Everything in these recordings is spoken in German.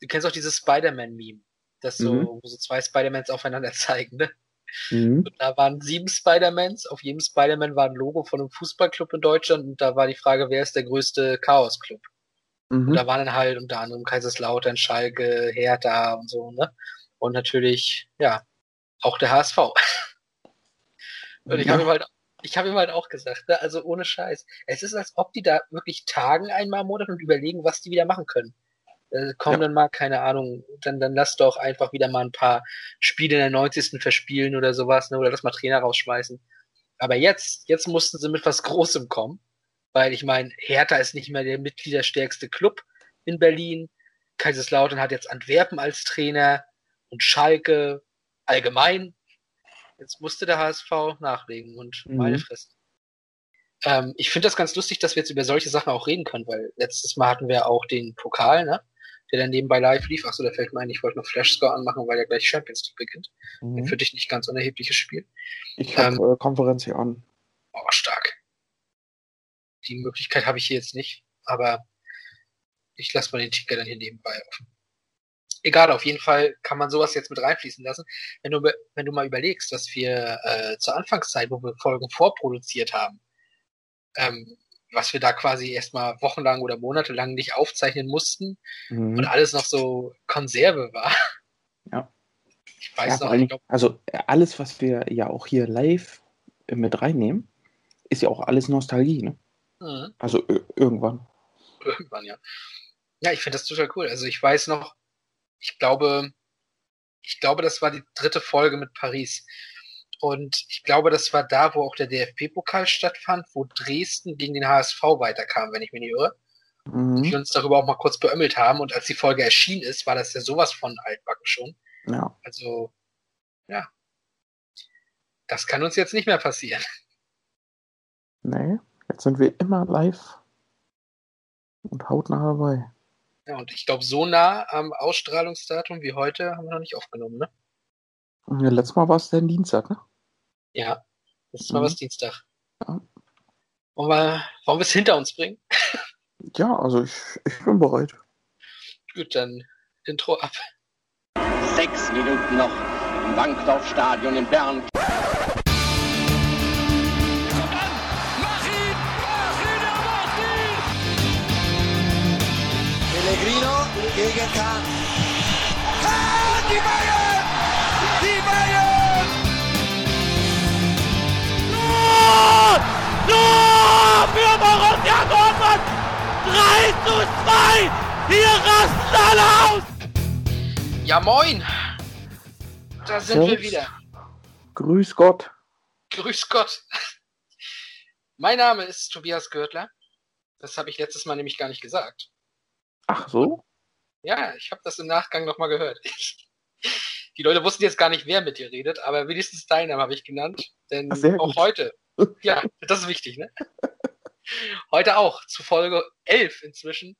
du kennst auch dieses Spider-Man-Meme, das so, Mhm. so zwei Spider-Mans aufeinander zeigen, ne? Mhm. Und da waren sieben Spider-Mans, auf jedem Spider-Man war ein Logo von einem Fußballclub in Deutschland und da war die Frage, wer ist der größte Chaos-Club? Und Mhm. da waren dann halt unter anderem Kaiserslautern, Schalke, Hertha und so, ne? Und natürlich, ja, auch der HSV. Und ich Ja. habe ihm halt, ich habe ihm halt auch gesagt, ne, also ohne Scheiß. Es ist, als ob die da wirklich tagen einmal im Monat und überlegen, was die wieder machen können. Äh, komm Ja. dann mal, keine Ahnung, dann, dann lass doch einfach wieder mal ein paar Spiele in der 90. verspielen oder sowas, ne, oder lass mal Trainer rausschmeißen. Aber jetzt, jetzt mussten sie mit was Großem kommen, weil ich meine, Hertha ist nicht mehr der mitgliederstärkste Club in Berlin. Kaiserslautern hat jetzt Antwerpen als Trainer und Schalke allgemein. Jetzt musste der HSV nachlegen und Mhm. meine Fresse. Ähm, ich finde das ganz lustig, dass wir jetzt über solche Sachen auch reden können, weil letztes Mal hatten wir auch den Pokal, ne? Der dann nebenbei live lief. Achso, da fällt mir ein, ich wollte noch Flashscore anmachen, weil ja gleich Champions League beginnt. Mhm. für dich nicht ganz unerhebliches Spiel. Ich habe äh, Konferenz hier an. Oh, stark. Die Möglichkeit habe ich hier jetzt nicht, aber ich lasse mal den Ticker dann hier nebenbei offen. Egal, auf jeden Fall kann man sowas jetzt mit reinfließen lassen. Wenn du, wenn du mal überlegst, dass wir äh, zur Anfangszeit, wo wir Folgen vorproduziert haben, ähm, was wir da quasi erstmal wochenlang oder monatelang nicht aufzeichnen mussten und Mhm. alles noch so Konserve war. Ja. Ich weiß Ja, noch, ich glaub, also äh, alles, was wir ja auch hier live äh, mit reinnehmen, ist ja auch alles Nostalgie, ne? mhm. Also irgendwann. Irgendwann, ja. Ja, ich finde das total cool. Also ich weiß noch, ich glaube, ich glaube, das war die dritte Folge mit Paris. Und ich glaube, das war da, wo auch der DFB-Pokal stattfand, wo Dresden gegen den HSV weiterkam, wenn ich mich nicht irre. Mhm. uns darüber auch mal kurz beömmelt haben. Und als die Folge erschienen ist, war das ja sowas von altbacken schon. Ja. Also, ja. Das kann uns jetzt nicht mehr passieren. Nee, jetzt sind wir immer live und hautnah dabei. Ja, und ich glaube, so nah am Ausstrahlungsdatum wie heute haben wir noch nicht aufgenommen, ne? Und ja, letztes Mal war es der Dienstag, ne? Ja, das ist mal Mhm. was Dienstag. Ja. Wollen wir, wollen wir es hinter uns bringen? Ja, also ich, ich bin bereit. Gut, dann Intro ab. Sechs Minuten noch im Bankdorfstadion in Bern. Pellegrino gegen. Kahn, Tor! Für Borussia Dortmund! 3 zu 2! Hier rasten alle aus! Ja, moin! Da sind wir Servus. wieder. Grüß Gott. Grüß Gott. Mein Name ist Tobias Görtler. Das habe ich letztes Mal nämlich gar nicht gesagt. Ach so? Ja, ich habe das im Nachgang nochmal gehört. Die Leute wussten jetzt gar nicht, wer mit dir redet, aber wenigstens deinen Namen habe ich genannt. Denn Ach, sehr auch gut. heute, ja, das ist wichtig, ne? Heute auch, zu Folge 11 inzwischen,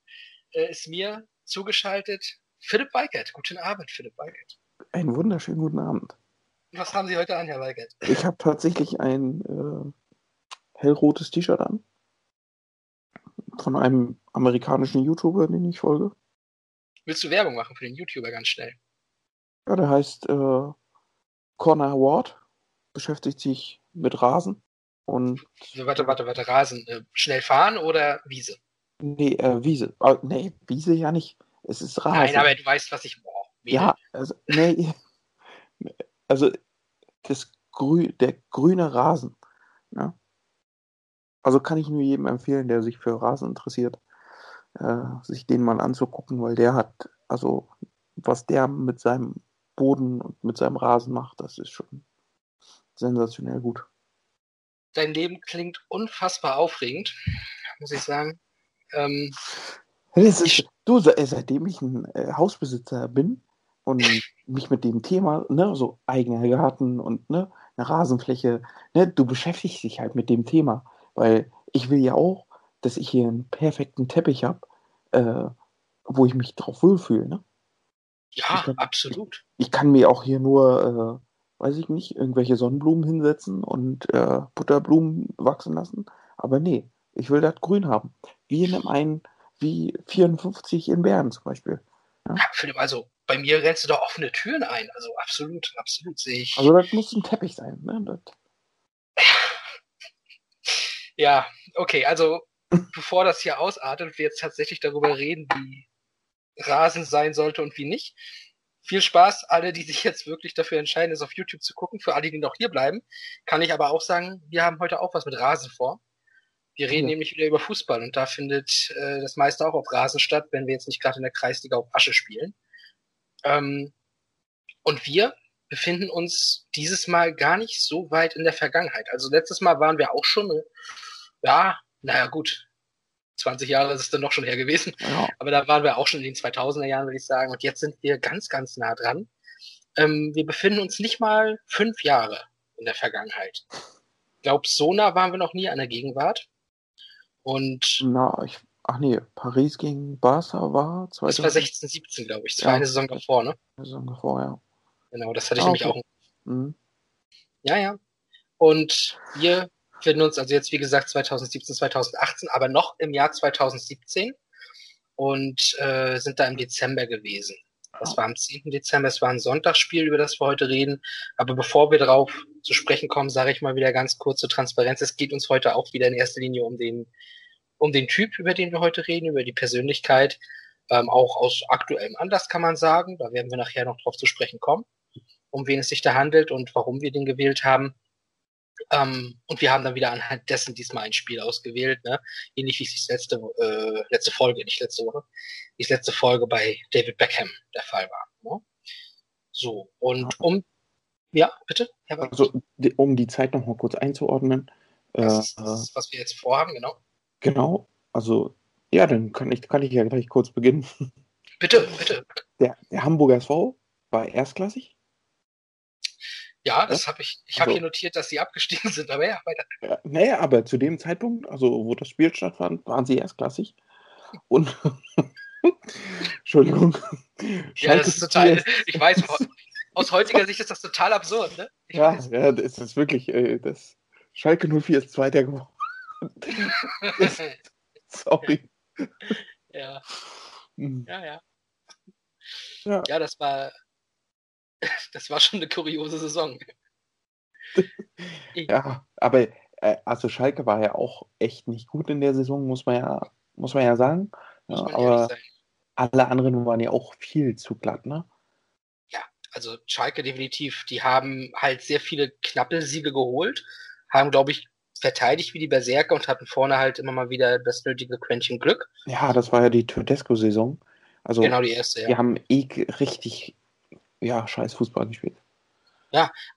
äh, ist mir zugeschaltet Philipp Weigert. Guten Abend, Philipp Weigert. Einen wunderschönen guten Abend. Was haben Sie heute an, Herr Weigert? Ich habe tatsächlich ein äh, hellrotes T-Shirt an. Von einem amerikanischen YouTuber, den ich folge. Willst du Werbung machen für den YouTuber ganz schnell? Ja, der heißt äh, Connor Ward. Beschäftigt sich mit Rasen. Und Also, warte, warte, warte, Rasen. Äh, schnell fahren oder Wiese? nee, äh, Wiese. Ah, nee, Wiese ja nicht. Es ist Rasen. Nein, aber du weißt, was ich. Boah, Ja, also, nee, also das Grü der grüne Rasen. Ne? Also kann ich nur jedem empfehlen, der sich für Rasen interessiert, äh, sich den mal anzugucken, weil der hat, also was der mit seinem Boden und mit seinem Rasen macht, das ist schon sensationell gut. Dein Leben klingt unfassbar aufregend, muss ich sagen. Ähm, ist, du, se- seitdem ich ein äh, Hausbesitzer bin und mich mit dem Thema, ne, so eigener Garten und ne, eine Rasenfläche, ne, du beschäftigst dich halt mit dem Thema, weil ich will ja auch, dass ich hier einen perfekten Teppich habe, äh, wo ich mich drauf wohlfühle, ne? ja, Ich glaub, absolut. Ich kann mir auch hier nur, äh, weiß ich nicht, irgendwelche Sonnenblumen hinsetzen und äh, Butterblumen wachsen lassen, aber nee, ich will das grün haben. Wie in einem einen, wie 54 in Bern zum Beispiel. Ja, Philipp, also bei mir rennst du da offene Türen ein. Also absolut, absolut sehe ich. Also das muss ein Teppich sein, ne? Ja, okay, also bevor das hier ausartet, wir jetzt tatsächlich darüber reden, wie Rasen sein sollte und wie nicht. Viel Spaß, alle, die sich jetzt wirklich dafür entscheiden, es auf YouTube zu gucken. Für alle, die noch hier bleiben, kann ich aber auch sagen, wir haben heute auch was mit Rasen vor. Wir reden Ja. nämlich wieder über Fußball und da findet äh, das meiste auch auf Rasen statt, wenn wir jetzt nicht gerade in der Kreisliga auf Asche spielen. Ähm, und wir befinden uns dieses Mal gar nicht so weit in der Vergangenheit. Also letztes Mal waren wir auch schon, äh, ja, naja gut, 20 Jahre ist es dann noch schon her gewesen. ja. Aber da waren wir auch schon in den 2000er Jahren, würde ich sagen. Und jetzt sind wir ganz, ganz nah dran. Ähm, wir befinden uns nicht mal fünf Jahre in der Vergangenheit. Ich glaube, so nah waren wir noch nie an der Gegenwart. Und Na, ich. Ach nee, Paris gegen Barca war das war 2000 16, 17, glaube ich. Das war Ja. eine Saison davor, ne? Saison vorher. Genau, das hatte ich Ah, nämlich okay. auch. Mhm. Ja, ja. Und wir befinden uns also jetzt, wie gesagt, 2017, 2018, aber noch im Jahr 2017 und äh, sind da im Dezember gewesen. Das war am 10. Dezember, es war ein Sonntagsspiel, über das wir heute reden. Aber bevor wir darauf zu sprechen kommen, sage ich mal wieder ganz kurz zur Transparenz. Es geht uns heute auch wieder in erster Linie um den, um den Typ, über den wir heute reden, über die Persönlichkeit. Ähm, auch aus aktuellem Anlass kann man sagen. Da werden wir nachher noch drauf zu sprechen kommen, um wen es sich da handelt und warum wir den gewählt haben. Ähm, und wir haben dann wieder anhand dessen diesmal ein Spiel ausgewählt, ne? ähnlich wie es sich letzte, äh, letzte Folge, nicht letzte Woche, wie es letzte Folge bei David Beckham der Fall war. Ne? So, und um, ja, bitte, Herr Also, die, um die Zeit noch mal kurz einzuordnen. das Äh, ist das, ist, was wir jetzt vorhaben, genau. genau, also, ja, dann kann ich, kann ich ja gleich kurz beginnen. Bitte, bitte. Der, der Hamburger SV war erstklassig. Ja, das habe ich, ich habe Also- hier notiert, dass sie abgestiegen sind, aber ja, weiter. Ja, naja, aber zu dem Zeitpunkt, also wo das Spiel stattfand, waren sie erstklassig. Und Entschuldigung. Ja, das ist total, 04 ich weiß, aus heutiger Sicht ist das total absurd, ne? Ich Ja, weiß. ja, das ist wirklich, äh, das Schalke 04 ist Zweiter geworden. Sorry. ja, Hm. ja, ja. Ja. Ja, das war, das war schon eine kuriose Saison. Ja, aber äh, also Schalke war ja auch echt nicht gut in der Saison, muss man ja, muss man ja sagen. Ja, man aber alle anderen waren ja auch viel zu glatt, ne? Also Schalke definitiv, die haben halt sehr viele knappe Siege geholt, haben, glaube ich, verteidigt wie die Berserker und hatten vorne halt immer mal wieder das nötige Quäntchen Glück. Ja, das war ja die Tedesco-Saison. Also Genau die erste, ja. die haben eh richtig, ja, scheiß Fußball gespielt.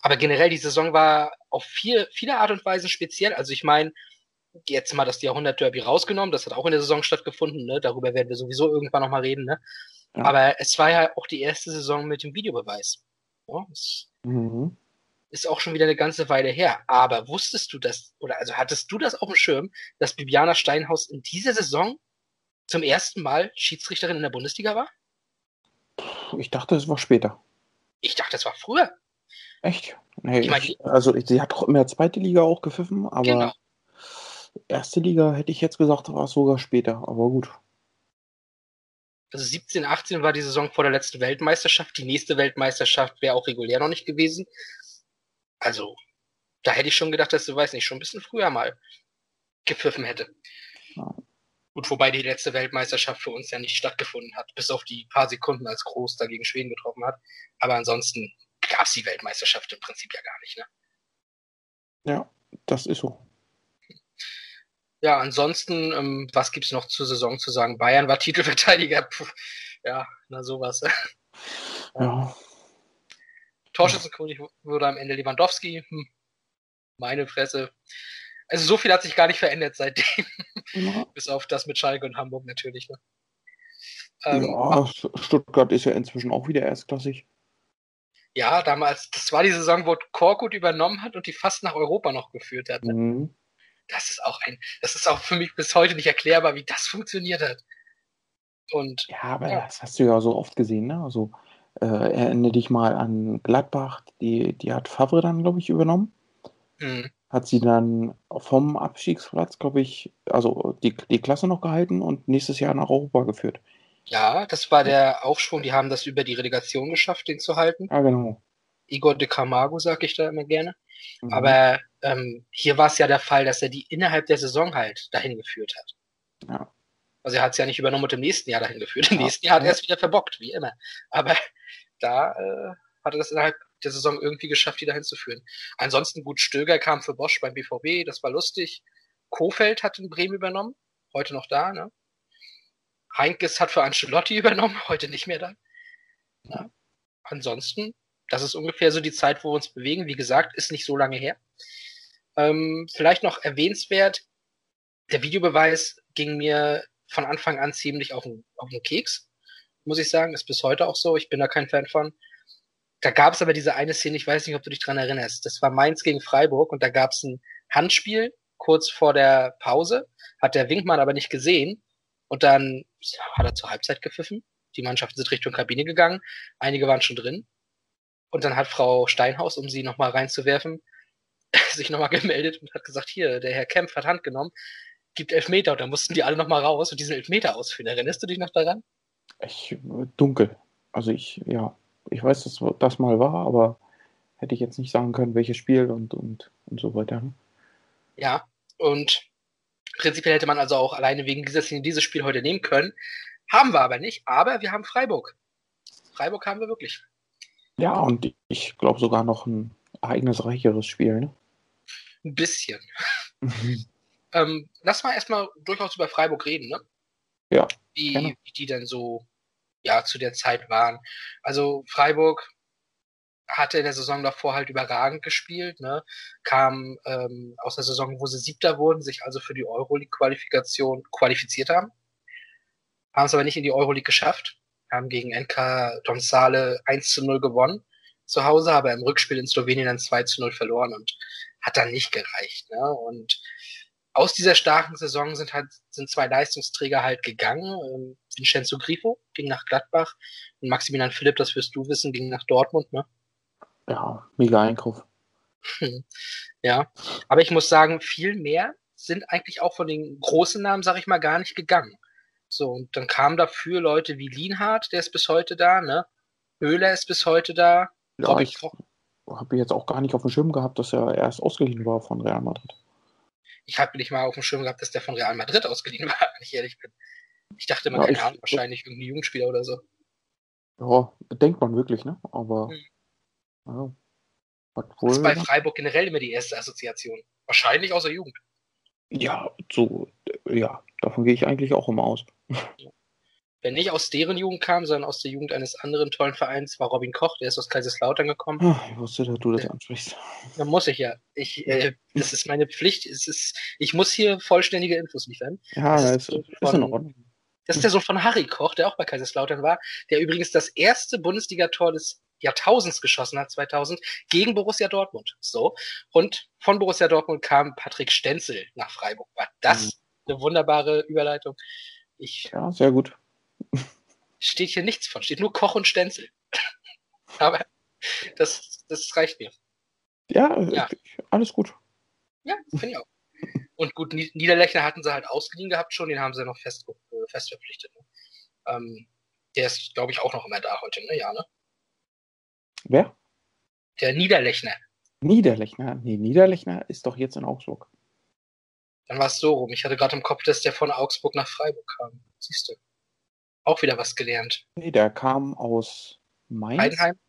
Aber generell, die Saison war auf viel, viele Art und Weise speziell. Also ich meine, jetzt mal das Jahrhundert-Derby rausgenommen, das hat auch in der Saison stattgefunden, ne? Darüber werden wir sowieso irgendwann nochmal reden, ne? Ja. Aber es war ja auch die erste Saison mit dem Videobeweis. Ja, Mhm. ist auch schon wieder eine ganze Weile her. Aber wusstest du das, oder also hattest du das auf dem Schirm, dass Bibiana Steinhaus in dieser Saison zum ersten Mal Schiedsrichterin in der Bundesliga war? Ich dachte, es war später. Ich dachte, das war früher. Echt? Nee, Ich meine, ich, also ich, sie hat doch immer zweite Liga auch gepfiffen, aber Genau. erste Liga hätte ich jetzt gesagt, war es sogar später. Aber gut. Also 17, 18 war die Saison vor der letzten Weltmeisterschaft. Die nächste Weltmeisterschaft wäre auch regulär noch nicht gewesen. Also, da hätte ich schon gedacht, dass du, weiß nicht, schon ein bisschen früher mal gepfiffen hätte. Gut, wobei die letzte Weltmeisterschaft für uns ja nicht stattgefunden hat, bis auf die paar Sekunden, als Groß dagegen Schweden getroffen hat. Aber ansonsten gab es die Weltmeisterschaft im Prinzip ja gar nicht. Ne? Ja, das ist so. Ja, ansonsten, ähm, was gibt's noch zur Saison zu sagen? Bayern war Titelverteidiger. Puh, ja, na sowas. Ja. Torschützenkönig wurde am Ende Lewandowski. Hm. Meine Fresse. Also so viel hat sich gar nicht verändert seitdem, Ja, bis auf das mit Schalke und Hamburg natürlich. Ne? Ähm, ja, Stuttgart ist ja inzwischen auch wieder erstklassig. ja, damals, das war die Saison, wo Korkut übernommen hat und die fast nach Europa noch geführt hat. Mhm. Das ist auch ein, das ist auch für mich bis heute nicht erklärbar, wie das funktioniert hat. Und Ja, aber Ja. das hast du ja so oft gesehen, ne? Also äh, erinnere dich mal an Gladbach, die, die hat Favre dann, glaube ich, übernommen. hm, Hat sie dann vom Abstiegsplatz, glaube ich, also die, die Klasse noch gehalten und nächstes Jahr nach Europa geführt. Ja, das war der Aufschwung. Die haben das über die Relegation geschafft, den zu halten. Ah, genau. Igor de Camargo, sag ich da immer gerne. Mhm. Aber ähm, hier war es ja der Fall, dass er die innerhalb der Saison halt dahin geführt hat. Ja. Also er hat es ja nicht übernommen und im nächsten Jahr dahin geführt. Im Ja. nächsten Jahr hat er es wieder verbockt, wie immer. Aber da äh, hat er das innerhalb der Saison irgendwie geschafft, die dahin zu führen. Ansonsten gut, Stöger kam für Bosch beim BVB, das war lustig. Kofeld hat in Bremen übernommen, heute noch da, ne? Heinkes hat für Ancelotti übernommen, heute nicht mehr da. Ja. Ansonsten, das ist ungefähr so die Zeit, wo wir uns bewegen. Wie gesagt, ist nicht so lange her. Ähm, vielleicht noch erwähnenswert, der Videobeweis ging mir von Anfang an ziemlich auf den, auf den Keks, muss ich sagen. Ist bis heute auch so. Ich bin da kein Fan von. Da gab es aber diese eine Szene, ich weiß nicht, ob du dich dran erinnerst. Das war Mainz gegen Freiburg und da gab es ein Handspiel kurz vor der Pause, hat der Winkmann aber nicht gesehen und dann hat er zur Halbzeit gepfiffen. Die Mannschaften sind Richtung Kabine gegangen, einige waren schon drin und dann hat Frau Steinhaus, um sie nochmal reinzuwerfen, sich nochmal gemeldet und hat gesagt, hier, der Herr Kempf hat Hand genommen, gibt Elfmeter und dann mussten die alle nochmal raus und diesen Elfmeter ausführen. Erinnerst du dich noch daran? Ich, dunkel. Also ich, ja, ich weiß, dass das mal war, aber hätte ich jetzt nicht sagen können, welches Spiel und, und, und so weiter. ne? Ja, und prinzipiell hätte man also auch alleine wegen dieser Szene dieses Spiel heute nehmen können. Haben wir aber nicht, aber wir haben Freiburg. Freiburg haben wir wirklich. Ja, und ich glaube sogar noch ein ereignisreicheres Spiel. Ne? Ein bisschen. Ähm, lass mal erstmal durchaus über Freiburg reden, ne? Ja, Wie, wie die denn so, ja, zu der Zeit waren. Also Freiburg hatte in der Saison davor halt überragend gespielt, ne? Kam ähm, aus der Saison, wo sie Siebter wurden, sich also für die Euroleague-Qualifikation qualifiziert haben. Haben es aber nicht in die Euroleague geschafft. Haben gegen NK Domsale 1 zu 0 gewonnen zu Hause, aber im Rückspiel in Slowenien dann 2 zu 0 verloren und hat dann nicht gereicht. Ne? Und aus dieser starken Saison sind halt sind zwei Leistungsträger halt gegangen. Ähm, Vincenzo Grifo ging nach Gladbach und Maximilian Philipp, das wirst du wissen, ging nach Dortmund. Ne? Ja, mega Einkauf. Ja, aber ich muss sagen, viel mehr sind eigentlich auch von den großen Namen, sag ich mal, gar nicht gegangen. So, und dann kamen dafür Leute wie Lienhardt, der ist bis heute da, ne? Höhler ist bis heute da. Ja, Robby ich habe jetzt auch gar nicht auf dem Schirm gehabt, dass er erst ausgeliehen war von Real Madrid. Ich habe nicht mal auf dem Schirm gehabt, dass der von Real Madrid ausgeliehen war, wenn ich ehrlich bin. Ich dachte immer, Ja, keine Ahnung, wahrscheinlich irgendein Jugendspieler oder so. Ja, denkt man wirklich, ne? Aber Hm. ja, Das ist bei Freiburg generell immer die erste Assoziation. Wahrscheinlich aus der Jugend. Ja, so, ja, davon gehe ich eigentlich auch immer aus. Wenn nicht aus deren Jugend kam, sondern aus der Jugend eines anderen tollen Vereins, war Robin Koch, der ist aus Kaiserslautern gekommen. Ah, Ich wusste, dass du das ansprichst. Da muss ich ja. Ich, äh, das ist meine Pflicht. Es ist, ich muss hier vollständige Infos liefern. Ja, Das das ist ist, ist in von- Ordnung. Das ist der Sohn von Harry Koch, der auch bei Kaiserslautern war, der übrigens das erste Bundesligator des Jahrtausends geschossen hat, 2000, gegen Borussia Dortmund. So. Und von Borussia Dortmund kam Patrick Stenzel nach Freiburg. War das eine wunderbare Überleitung? Ich, Ja, sehr gut. Steht hier nichts von, steht nur Koch und Stenzel. Aber das, das reicht mir. Ja, Ja. alles gut. Ja, finde ich auch. Und gut, Nied- Niederlechner hatten sie halt ausgeliehen gehabt schon, den haben sie noch fest, äh, fest verpflichtet. Ne? Ähm, der ist, glaube ich, auch noch immer da heute, ne? Ja, ne? Wer? Der Niederlechner. Niederlechner. Nee, Niederlechner ist doch jetzt in Augsburg. Dann war es so rum. Ich hatte gerade im Kopf, dass der von Augsburg nach Freiburg kam. Siehst du. Auch wieder was gelernt. Nee, der kam aus Mainz. Heidenheim?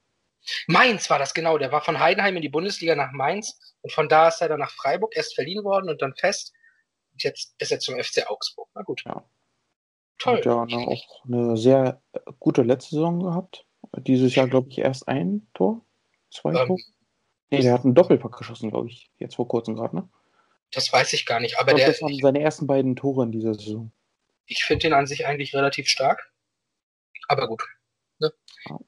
Mainz war das, genau. Der war von Heidenheim in die Bundesliga nach Mainz und von da ist er dann nach Freiburg erst verliehen worden und dann fest. Und jetzt ist er zum FC Augsburg. Na gut. Ja. Toll. Hat ja eine, auch eine sehr äh, gute letzte Saison gehabt. Dieses Jahr, glaube ich, erst ein Tor. Zwei Ähm, Tore. Nee, der hat einen Doppelpack geschossen, glaube ich. Jetzt vor kurzem gerade, ne? Das weiß ich gar nicht. Ich Aber glaube, der, das waren seine ersten beiden Tore in dieser Saison. ich finde ihn an sich eigentlich relativ stark. Aber gut. Ne? Ja.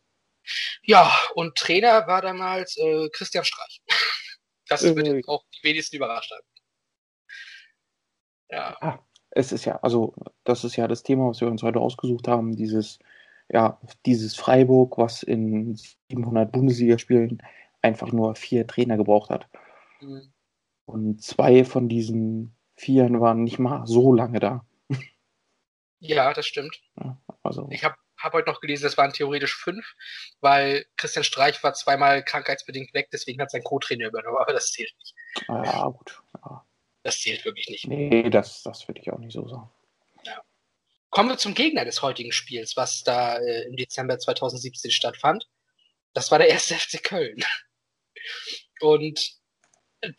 Ja, und Trainer war damals äh, Christian Streich. Das Äh, wird jetzt auch die wenigsten überrascht haben. Ja, Ah, es ist ja, also das ist ja das Thema, was wir uns heute ausgesucht haben, dieses, ja, dieses Freiburg, was in 700 Bundesligaspielen einfach nur vier Trainer gebraucht hat. Mhm. Und zwei von diesen Vieren waren nicht mal so lange da. Ja, das stimmt. Ja, also, Ich habe hab heute noch gelesen, es waren theoretisch fünf, weil Christian Streich war zweimal krankheitsbedingt weg, deswegen hat sein Co-Trainer übernommen, aber das zählt nicht. ja, gut. Ja. Das zählt wirklich nicht. Nee, das, das würde ich auch nicht so sagen. Kommen wir zum Gegner des heutigen Spiels, was da äh, im Dezember 2017 stattfand. Das war der erste FC Köln. Und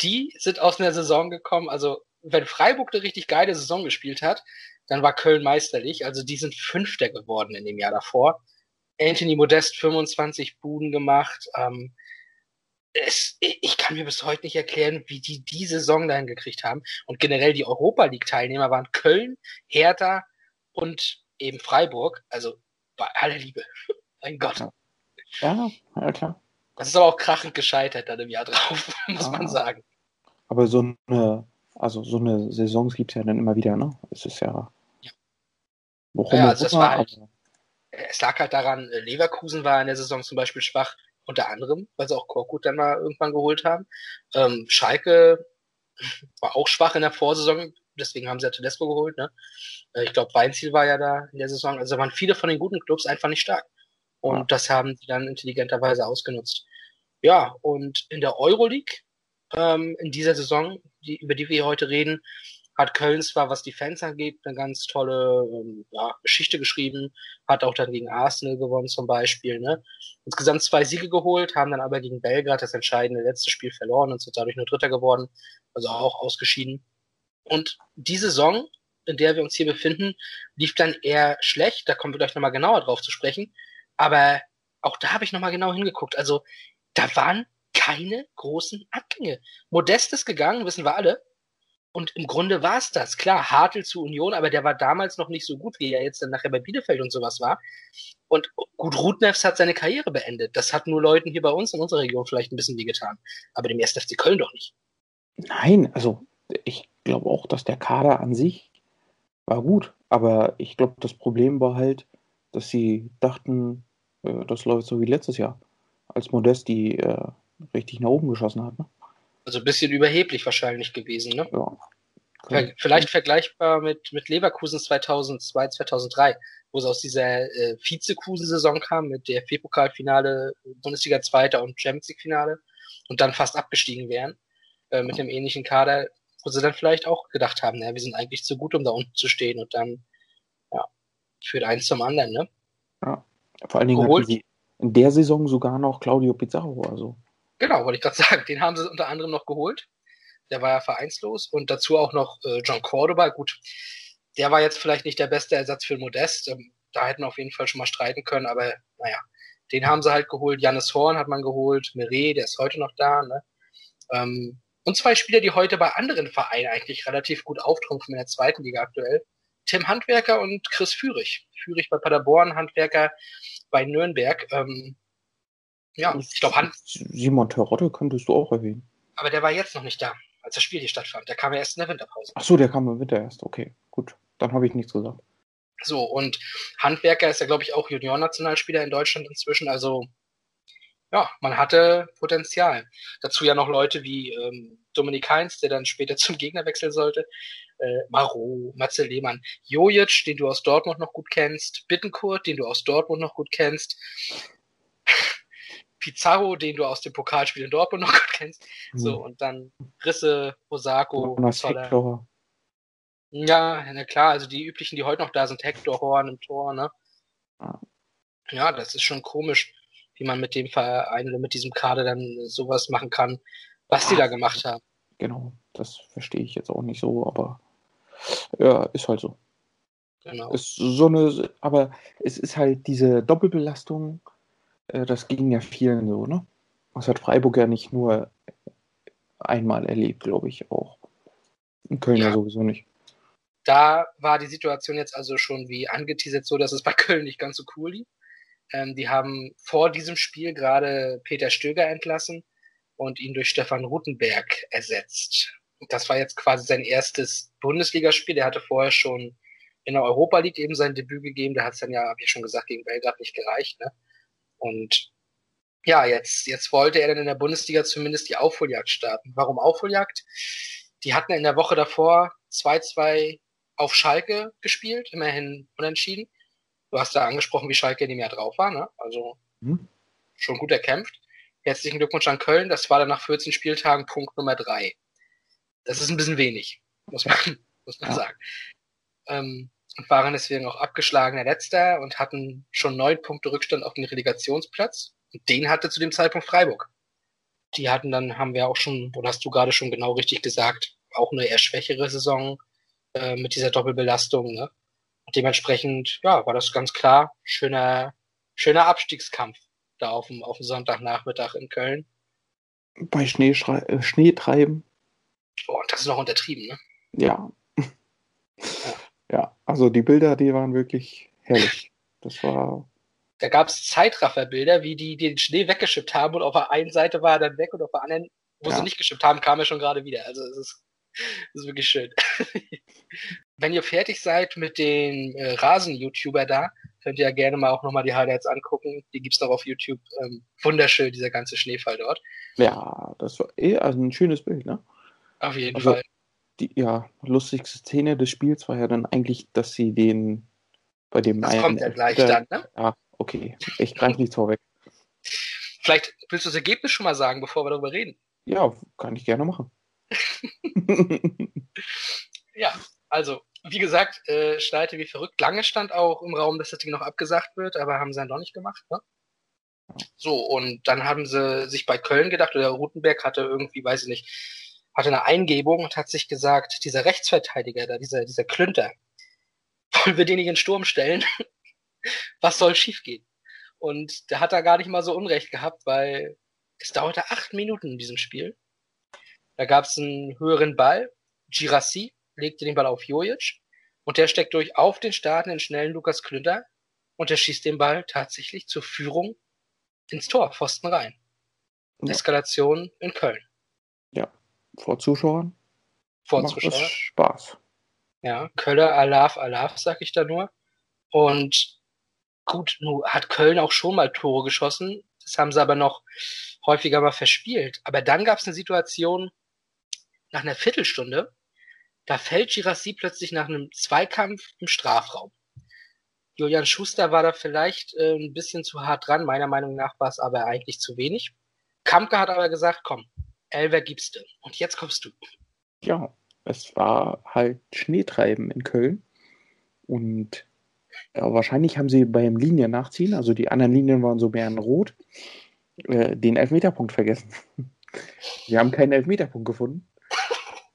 die sind aus einer Saison gekommen, also wenn Freiburg eine richtig geile Saison gespielt hat, dann war Köln meisterlich. Also die sind Fünfter geworden in dem Jahr davor. Anthony Modest 25 Buden gemacht. Ähm, es, ich kann mir bis heute nicht erklären, wie die die Saison dahin gekriegt haben. Und generell die Europa League Teilnehmer waren Köln, Hertha und eben Freiburg. Also bei aller Liebe. mein Gott. Ja. Ja, ja, klar. Das ist aber auch krachend gescheitert dann im Jahr drauf, muss Ah. man sagen. Aber so eine, also so eine Saisons gibt es ja dann immer wieder, ne? Es ist ja. Ja. Warum Ja, also das war halt- Es lag halt daran, äh, Leverkusen war in der Saison zum Beispiel schwach, unter anderem, weil sie auch Korkut dann mal irgendwann geholt haben. Ähm, Schalke war auch schwach in der Vorsaison, deswegen haben sie ja Tedesco geholt. Ne? Äh, Ich glaube, Weinziel war ja da in der Saison. Also waren viele von den guten Clubs einfach nicht stark. Und Ja. das haben sie dann intelligenterweise ausgenutzt. Ja, und in der Euroleague, ähm, in dieser Saison, die, über die wir hier heute reden, hat Köln zwar, was die Fans angeht, eine ganz tolle ähm, ja, Geschichte geschrieben, hat auch dann gegen Arsenal gewonnen zum Beispiel. Ne? Insgesamt zwei Siege geholt, haben dann aber gegen Belgrad das entscheidende letzte Spiel verloren und sind dadurch nur Dritter geworden, also auch ausgeschieden. Und die Saison, in der wir uns hier befinden, lief dann eher schlecht, da kommen wir gleich nochmal genauer drauf zu sprechen. Aber auch da habe ich nochmal genau hingeguckt. Also da waren keine großen Abgänge. Modest ist gegangen, wissen wir alle. Und im Grunde war es das. Klar, Hartl zu Union, aber der war damals noch nicht so gut, wie er jetzt dann nachher bei Bielefeld und sowas war. Und gut, Rudnefs hat seine Karriere beendet. Das hat nur Leuten hier bei uns in unserer Region vielleicht ein bisschen wehgetan. Aber dem 1. FC Köln doch nicht. Nein, also ich glaube auch, dass der Kader an sich war gut. Aber ich glaube, das Problem war halt, dass sie dachten, äh, das läuft so wie letztes Jahr, als Modest die äh, richtig nach oben geschossen hat. Ne? Also ein bisschen überheblich wahrscheinlich gewesen, ne? Ja. Ver vielleicht vergleichbar mit, mit Leverkusen 2002, 2003, wo sie aus dieser äh, Vizekusen-Saison kam mit der pokalfinale Bundesliga Zweiter und Champions League-Finale und dann fast abgestiegen wären äh, mit dem ähnlichen Kader, wo sie dann vielleicht auch gedacht haben, naja, wir sind eigentlich zu gut, um da unten zu stehen und dann, ja, führt eins zum anderen, ne? Vor allen Dingen Geholt. hatten sie in der Saison sogar noch Claudio Pizarro. Also Genau, wollte ich gerade sagen. Den haben sie unter anderem noch geholt. Der war ja vereinslos und dazu auch noch äh, John Cordoba. Gut, der war jetzt vielleicht nicht der beste Ersatz für Modest. Ähm, da hätten wir auf jeden Fall schon mal streiten können, aber naja, den haben sie halt geholt. Jannis Horn hat man geholt, Meret, der ist heute noch da. Ne? Ähm, und zwei Spieler, die heute bei anderen Vereinen eigentlich relativ gut auftrumpfen in der zweiten Liga aktuell. Tim Handwerker und Chris Führig. Führig bei Paderborn, Handwerker bei Nürnberg. Ähm, ja, ich glaube, Hand, Simon Terodde könntest du auch erwähnen. aber der war jetzt noch nicht da, als das Spiel hier stattfand. Der kam ja erst in der Winterpause. Ach so, der kam im Winter erst. Okay, gut. Dann habe ich nichts gesagt. So, und Handwerker ist ja, glaube ich, auch Junior-Nationalspieler in Deutschland inzwischen. Also, ja, man hatte Potenzial. Dazu ja noch Leute wie ähm, Dominik Heinz, der dann später zum Gegner wechseln sollte. Äh, Marot, Matze Lehmann, Jojic, den du aus Dortmund noch gut kennst. Bittenkurt, den du aus Dortmund noch gut kennst. Pizarro, den du aus dem Pokalspiel in Dortmund noch kennst. So, und dann Risse, Osako, Zoller. Ja, na klar, also die üblichen, die heute noch da sind, Hector Horn im Tor, ne? Ja. Ja, das ist schon komisch, wie man mit dem Verein oder mit diesem Kader dann sowas machen kann, was die da gemacht haben. Genau, das verstehe ich jetzt auch nicht so, aber ja, ist halt so. Genau. Ist so eine, aber es ist halt diese Doppelbelastung, das ging ja vielen so, ne? Das hat Freiburg ja nicht nur einmal erlebt, glaube ich auch. In Köln ja. Ja. sowieso nicht. Da war die Situation jetzt also schon wie angeteasert so, dass es bei Köln nicht ganz so cool lief. Ähm, die haben vor diesem Spiel gerade Peter Stöger entlassen und ihn durch Stefan Rutenberg ersetzt. Das war jetzt quasi sein erstes Bundesligaspiel. Er hatte vorher schon in der Europa League eben sein Debüt gegeben. Da hat es dann ja, habe ich schon gesagt, gegen Belgrad nicht gereicht. Ne? Und ja, jetzt, jetzt wollte er dann in der Bundesliga zumindest die Aufholjagd starten. Warum Aufholjagd? Die hatten in der Woche davor 2-2 auf Schalke gespielt, immerhin unentschieden. Du hast da angesprochen, wie Schalke in dem Jahr drauf war, ne? Also Mhm. schon gut erkämpft. Herzlichen Glückwunsch an Köln. Das war dann nach 14 Spieltagen Punkt Nummer 3. Das ist ein bisschen wenig, muss man, muss man Ja. sagen. Ähm, und waren deswegen auch abgeschlagener Letzter und hatten schon neun Punkte Rückstand auf den Relegationsplatz. Und den hatte zu dem Zeitpunkt Freiburg. Die hatten dann, haben wir auch schon, oder hast du gerade schon genau richtig gesagt, auch eine eher schwächere Saison äh, mit dieser Doppelbelastung. Ne? Und dementsprechend, ja, war das ganz klar schöner, schöner Abstiegskampf da auf dem, auf dem Sonntagnachmittag in Köln. Bei Schneeschrei äh, Schneetreiben, Oh, und das ist noch untertrieben, ne? ja. Ja, also die Bilder, die waren wirklich herrlich. Das war, Da gab es Zeitrafferbilder, wie die, die den Schnee weggeschippt haben und auf der einen Seite war er dann weg und auf der anderen, wo Ja. sie nicht geschippt haben, kam er schon gerade wieder. Also es ist, es ist wirklich schön. Wenn ihr fertig seid mit den äh, Rasen-YouTuber da, könnt ihr ja gerne mal auch nochmal die Highlights angucken. Die gibt's noch auf YouTube. Ähm, wunderschön, dieser ganze Schneefall dort. ja, das war eh ein schönes Bild, ne? Auf jeden Also- Fall. Die ja, lustigste Szene des Spiels war ja dann eigentlich, dass sie den bei dem Das einen kommt ja gleich Elfmeter- dann, ne? Ja, okay. Ich greife nichts vorweg. Vielleicht willst du das Ergebnis schon mal sagen, bevor wir darüber reden. Ja, kann ich gerne machen. Ja, also, wie gesagt, äh, schneite wie verrückt. Lange stand auch im Raum, dass das Ding noch abgesagt wird, aber haben sie dann doch nicht gemacht, ne? So, und dann haben sie sich bei Köln gedacht, oder Rutenberg hatte irgendwie, weiß ich nicht, hatte eine Eingebung und hat sich gesagt, dieser Rechtsverteidiger da, dieser, dieser Klünter, wollen wir den nicht in den Sturm stellen? Was soll schiefgehen? Und der hat da gar nicht mal so Unrecht gehabt, weil es dauerte acht Minuten in diesem Spiel. Da gab es einen höheren Ball. Girassi legte den Ball auf Jojic und der steckt durch auf den startenden schnellen Lukas Klünter und der schießt den Ball tatsächlich zur Führung ins Tor, Pfosten rein. Ja. Eskalation in Köln. Vor Zuschauern Vor macht es Zuschauer. Spaß. Ja, Köller, Alaf, Alaf, sag ich da nur. Und gut, nun hat Köln auch schon mal Tore geschossen. Das haben sie aber noch häufiger mal verspielt. Aber dann gab es eine Situation nach einer Viertelstunde, da fällt Girassi plötzlich nach einem Zweikampf im Strafraum. Julian Schuster war da vielleicht äh, ein bisschen zu hart dran. Meiner Meinung nach war es aber eigentlich zu wenig. Kampke hat aber gesagt, komm, Elver gibst du. Und jetzt kommst du. Ja, es war halt Schneetreiben in Köln. Und ja, wahrscheinlich haben sie beim Linien nachziehen, also die anderen Linien waren so mehr in Rot, äh, den Elfmeterpunkt vergessen. Sie haben keinen Elfmeterpunkt gefunden.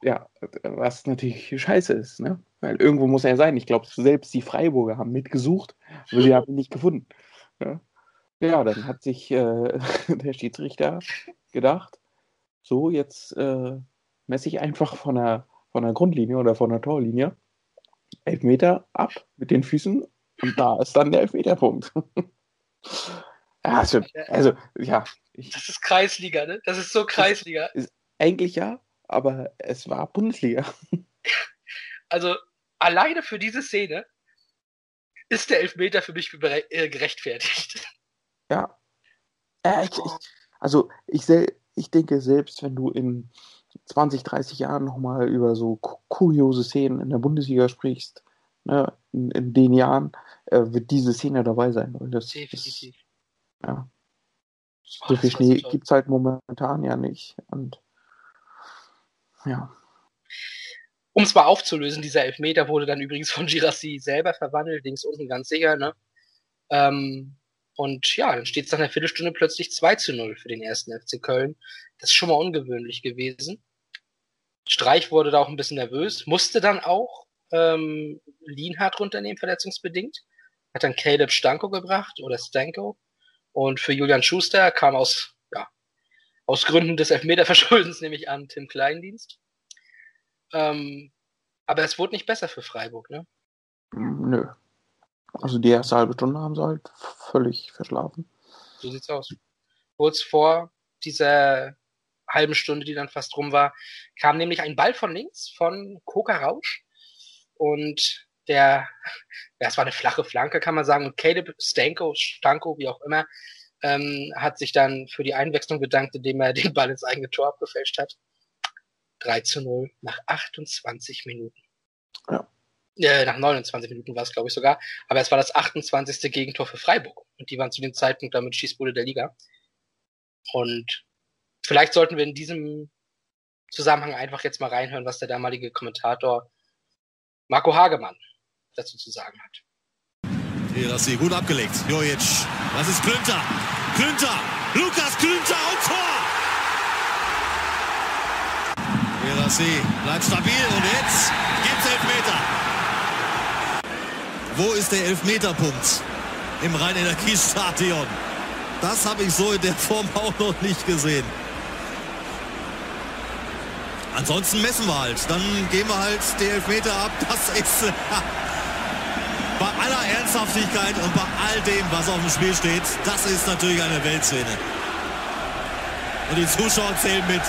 Ja, was natürlich scheiße ist, ne? Weil irgendwo muss er sein. Ich glaube, selbst die Freiburger haben mitgesucht, aber sie haben ihn nicht gefunden. Ja, ja dann hat sich äh, der Schiedsrichter gedacht, so, jetzt äh, messe ich einfach von der, von der Grundlinie oder von der Torlinie elf Meter ab mit den Füßen und da ist dann der Elfmeterpunkt. ja, also, also, ja, ich, Das ist Kreisliga, ne? Das ist so Kreisliga. eigentlich ja, aber es war Bundesliga. Also alleine für diese Szene ist der Elfmeter für mich äh, gerechtfertigt. Ja. Äh, ich, ich, also ich, sel ich denke, selbst wenn du in 20, 30 Jahren nochmal über so ku- kuriose Szenen in der Bundesliga sprichst, ne, in, in den Jahren, äh, wird diese Szene dabei sein. Weil das, das, Definitiv. ja. Oh, So das viel Schnee gibt es halt momentan ja nicht. Und ja, Um es mal aufzulösen, dieser Elfmeter wurde dann übrigens von Girassi selber verwandelt, links unten ganz sicher, ne? Ähm, und ja, dann steht es nach einer Viertelstunde plötzlich 2 zu 0 für den ersten FC Köln. Das ist schon mal ungewöhnlich gewesen. Streich wurde da auch ein bisschen nervös, musste dann auch ähm, Lienhardt runternehmen, verletzungsbedingt. Hat dann Caleb Stanko gebracht oder Stanko. Und für Julian Schuster kam aus, ja, aus Gründen des Elfmeterverschuldens, nehme ich an, Tim Kleindienst. Ähm, aber es wurde nicht besser für Freiburg, ne? nö. Also die erste halbe Stunde haben sie halt völlig verschlafen. So sieht's aus. Kurz vor dieser halben Stunde, die dann fast rum war, kam nämlich ein Ball von links von Koka Rausch. Und der, ja, es war eine flache Flanke, kann man sagen. Und Caleb Stanko, Stanko, wie auch immer, ähm, hat sich dann für die Einwechslung bedankt, indem er den Ball ins eigene Tor abgefälscht hat. 3 zu 0 nach 28 Minuten. Äh, nach 29 Minuten war es, glaube ich, sogar. Aber es war das 28. Gegentor für Freiburg. Und die waren zu dem Zeitpunkt damit Schießbude der Liga. Und vielleicht sollten wir in diesem Zusammenhang einfach jetzt mal reinhören, was der damalige Kommentator Marco Hagemann dazu zu sagen hat. Hier, das sie gut abgelegt. Jojic, das ist Klünter. Klünter, Lukas Klünter und Tor. Gerassi bleibt stabil und jetzt gibt's Elfmeter. Wo ist der Elfmeterpunkt im Rhein-Energiestadion? Das habe ich so in der Form auch noch nicht gesehen. Ansonsten messen wir halt. Dann gehen wir halt die Elfmeter ab. Das ist bei aller Ernsthaftigkeit und bei all dem, was auf dem Spiel steht, das ist natürlich eine Weltszene. Und die Zuschauer zählen mit.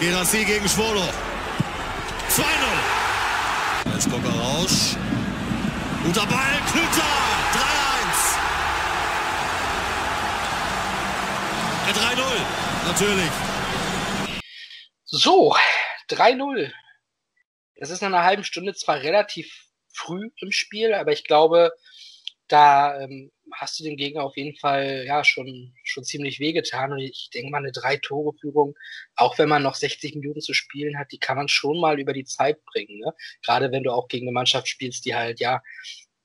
Gerassi gegen Schwolo. 2-0. Jetzt Kocker Rausch. Guter Ball, Klüter. 3-1. 3-0, natürlich. So, 3-0. Das ist nach einer halben Stunde zwar relativ früh im Spiel, aber ich glaube, da ähm, hast du dem Gegner auf jeden Fall ja schon schon ziemlich wehgetan und ich denke mal eine drei Tore Führung, auch wenn man noch 60 Minuten zu spielen hat, die kann man schon mal über die Zeit bringen, ne? Gerade wenn du auch gegen eine Mannschaft spielst, die halt ja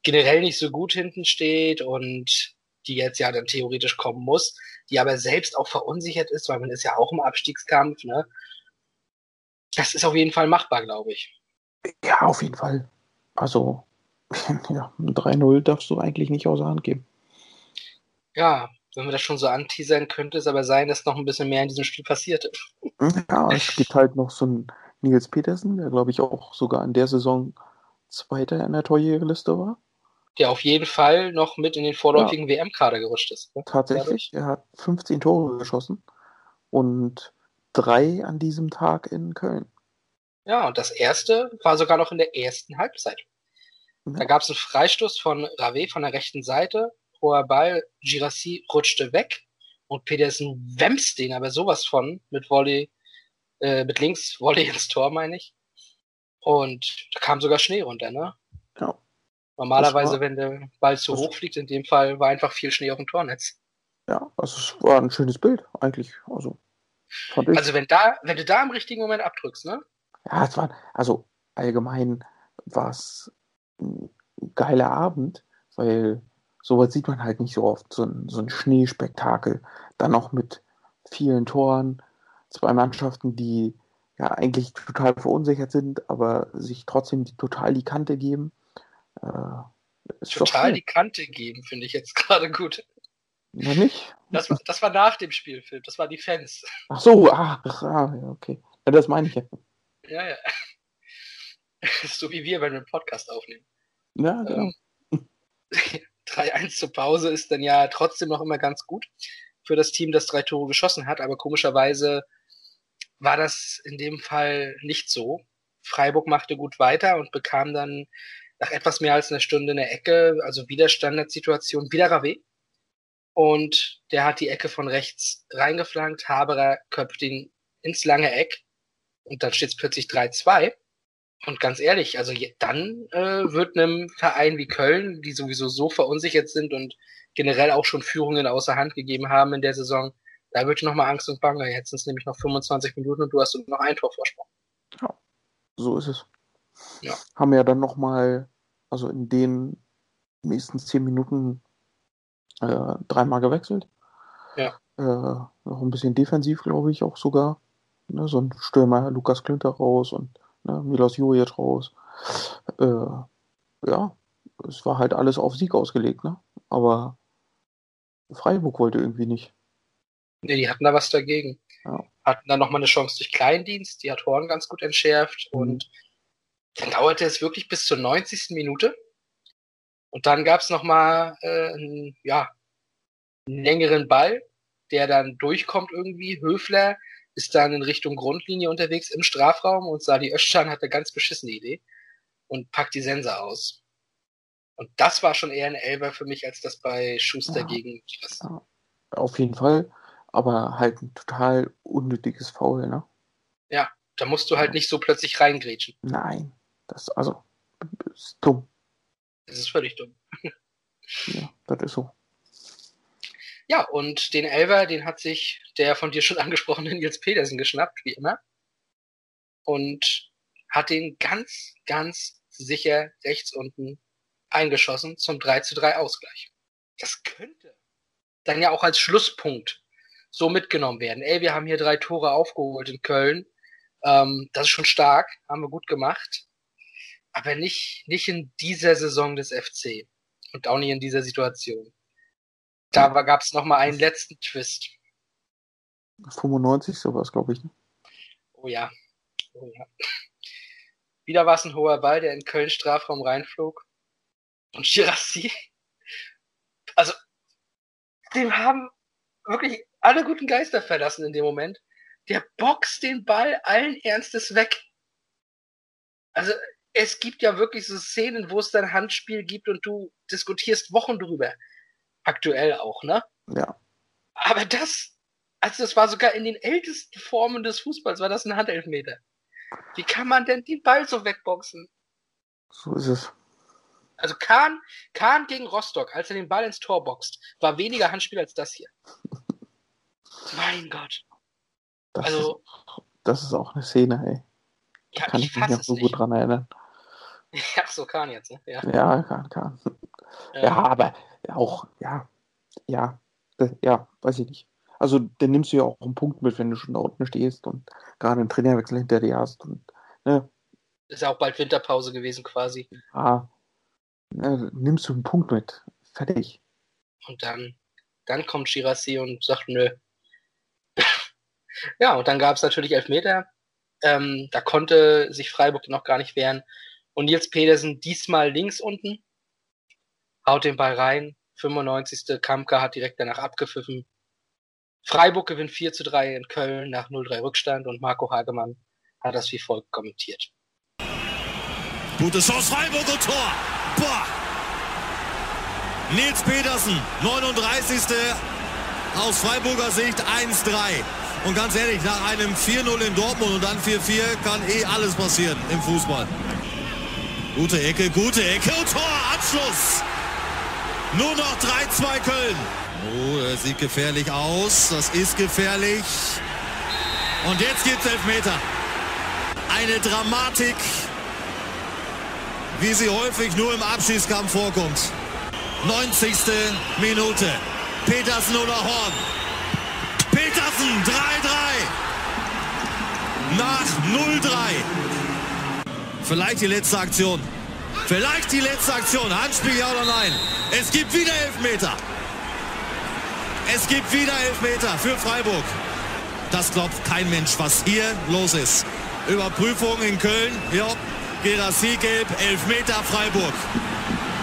generell nicht so gut hinten steht und die jetzt ja dann theoretisch kommen muss, die aber selbst auch verunsichert ist, weil man ist ja auch im Abstiegskampf, ne? Das ist auf jeden Fall machbar, glaube ich. Ja, auf jeden Fall. Also, ja, 3-0 darfst du eigentlich nicht außer Hand geben. Ja, wenn man das schon so anteasern, könnte es aber sein, dass noch ein bisschen mehr in diesem Spiel passiert ist. Ja, es gibt halt noch so einen Nils Petersen, der glaube ich auch sogar in der Saison Zweiter in der Torjägerliste war. Der auf jeden Fall noch mit in den vorläufigen ja. WM-Kader gerutscht ist. Ne? Tatsächlich, er hat 15 Tore geschossen und drei an diesem Tag in Köln. Ja, und das erste war sogar noch in der ersten Halbzeit. Ja. Da gab es einen Freistoß von Rave von der rechten Seite. Hoher Ball, Girassi rutschte weg und Pedersen wämst den aber sowas von mit Volley, äh, mit links Volley ins Tor, meine ich. Und da kam sogar Schnee runter, ne? Ja. Normalerweise, war, wenn der Ball zu hoch fliegt, in dem Fall war einfach viel Schnee auf dem Tornetz. Ja, also es war ein schönes Bild, eigentlich. Also, also wenn da, wenn du da im richtigen Moment abdrückst, ne? Ja, es war, also allgemein war es ein geiler Abend, weil sowas sieht man halt nicht so oft, so ein, so ein Schneespektakel. Dann noch mit vielen Toren, zwei Mannschaften, die ja eigentlich total verunsichert sind, aber sich trotzdem total die Kante geben. Äh, total die Kante geben, finde ich jetzt gerade gut. Na nicht? Das war, das war nach dem Spielfilm, das waren die Fans. Ach so, ach, ah, ja, okay. Ja, das meine ich ja. Ja, ja. so wie wir, wenn wir einen Podcast aufnehmen. Ja, genau. Ähm, 3-1 zur Pause ist dann ja trotzdem noch immer ganz gut für das Team, das drei Tore geschossen hat, aber komischerweise war das in dem Fall nicht so. Freiburg machte gut weiter und bekam dann nach etwas mehr als einer Stunde eine Ecke, also wieder Standardsituation, wieder Rave. Und der hat die Ecke von rechts reingeflankt, Haberer köpft ihn ins lange Eck und dann steht es plötzlich 3-2. Und ganz ehrlich, also dann äh, wird einem Verein wie Köln, die sowieso so verunsichert sind und generell auch schon Führungen außer Hand gegeben haben in der Saison, da wird nochmal Angst und Bange. Jetzt sind es nämlich noch 25 Minuten und du hast noch ein Tor Vorsprung. Ja, so ist es. Ja. Haben ja dann nochmal, also in den nächsten 10 Minuten äh, dreimal gewechselt. Ja. Äh, noch ein bisschen defensiv, glaube ich, auch sogar. Ne, so ein Stürmer, Lukas Klünter raus und ne, Milos Jojic raus. Äh, ja, es war halt alles auf Sieg ausgelegt, ne? Aber Freiburg wollte irgendwie nicht. Nee, die hatten da was dagegen. Ja. Hatten dann nochmal eine Chance durch Kleindienst, die hat Horn ganz gut entschärft mhm. und dann dauerte es wirklich bis zur 90. Minute. Und dann gab es nochmal äh, einen, ja, einen längeren Ball, der dann durchkommt irgendwie. Höfler ist dann in Richtung Grundlinie unterwegs im Strafraum und Sadi Özcan hat eine ganz beschissene Idee und packt die Sense aus. Und das war schon eher ein Elber für mich, als das bei Schuster ja. gegen. Ja. Auf jeden Fall, aber halt ein total unnötiges Foul, ne? Ja, da musst du halt nicht so plötzlich reingrätschen. Nein, Das, also, ist dumm. Das ist völlig dumm. Ja, das ist so. Ja, und den Elver, den hat sich der von dir schon angesprochene Nils Pedersen geschnappt, wie immer. Und hat den ganz, ganz sicher rechts unten eingeschossen zum 3 zu 3 Ausgleich. Das könnte dann ja auch als Schlusspunkt so mitgenommen werden. Ey, wir haben hier drei Tore aufgeholt in Köln. Ähm, das ist schon stark, haben wir gut gemacht. Aber nicht, nicht in dieser Saison des FC. Und auch nicht in dieser Situation. Da gab es nochmal einen letzten Twist. 95 sowas, glaube ich. Ne? Oh ja. Oh ja. Wieder war es ein hoher Ball, der in Köln Strafraum reinflog. Und Girassi, also, dem haben wirklich alle guten Geister verlassen in dem Moment. Der boxt den Ball allen Ernstes weg. Also, es gibt ja wirklich so Szenen, wo es dann Handspiel gibt und du diskutierst Wochen drüber. Aktuell auch, ne? Ja. Aber das, also das war sogar in den ältesten Formen des Fußballs, war das ein Handelfmeter. Wie kann man denn den Ball so wegboxen? So ist es. Also Kahn, Kahn gegen Rostock, als er den Ball ins Tor boxt, war weniger Handspiel als das hier. Mein Gott. Das, Also, ist, das ist auch eine Szene, ey. ja, Kann ich ich mich noch so nicht. gut dran erinnern. Ja, so Kahn jetzt, ne? Ja. Ja, kann, kann. Ja, aber auch, ja, ja, ja, weiß ich nicht. Also, dann nimmst du ja auch einen Punkt mit, wenn du schon da unten stehst und gerade einen Trainerwechsel hinter dir hast und, ne, Ist ja auch bald Winterpause gewesen quasi. ah, ne, nimmst du einen Punkt mit. Fertig. Und dann, dann kommt Girassi und sagt, nö. ja, und dann gab es natürlich Elfmeter. Ähm, da konnte sich Freiburg noch gar nicht wehren. Und Nils Pedersen diesmal links unten, haut den Ball rein. 95. Kamka hat direkt danach abgepfiffen. Freiburg gewinnt 4 zu 3 in Köln nach 0-3 Rückstand und Marco Hagemann hat das wie folgt kommentiert. Gute Chance, Freiburg und Tor. Boah. Nils Petersen, 39. aus Freiburger Sicht 1-3. Und ganz ehrlich, nach einem 4-0 in Dortmund und dann 4-4 kann eh alles passieren im Fußball. Gute Ecke, gute Ecke und Tor, Abschluss. Nur noch 3-2 Köln. Oh, er sieht gefährlich aus. Das ist gefährlich. Und jetzt gibt's Elfmeter. Eine Dramatik, wie sie häufig nur im Abschießkampf vorkommt. 90. Minute. Petersen oder Horn. Petersen 3-3. Nach 0-3. Vielleicht die letzte Aktion. Vielleicht die letzte Aktion. Handspiel ja oder nein? Es gibt wieder Elfmeter. Es gibt wieder Elfmeter für Freiburg. Das glaubt kein Mensch, was hier los ist. Überprüfung in Köln. Ja, Gerassi gelb, Elfmeter Freiburg.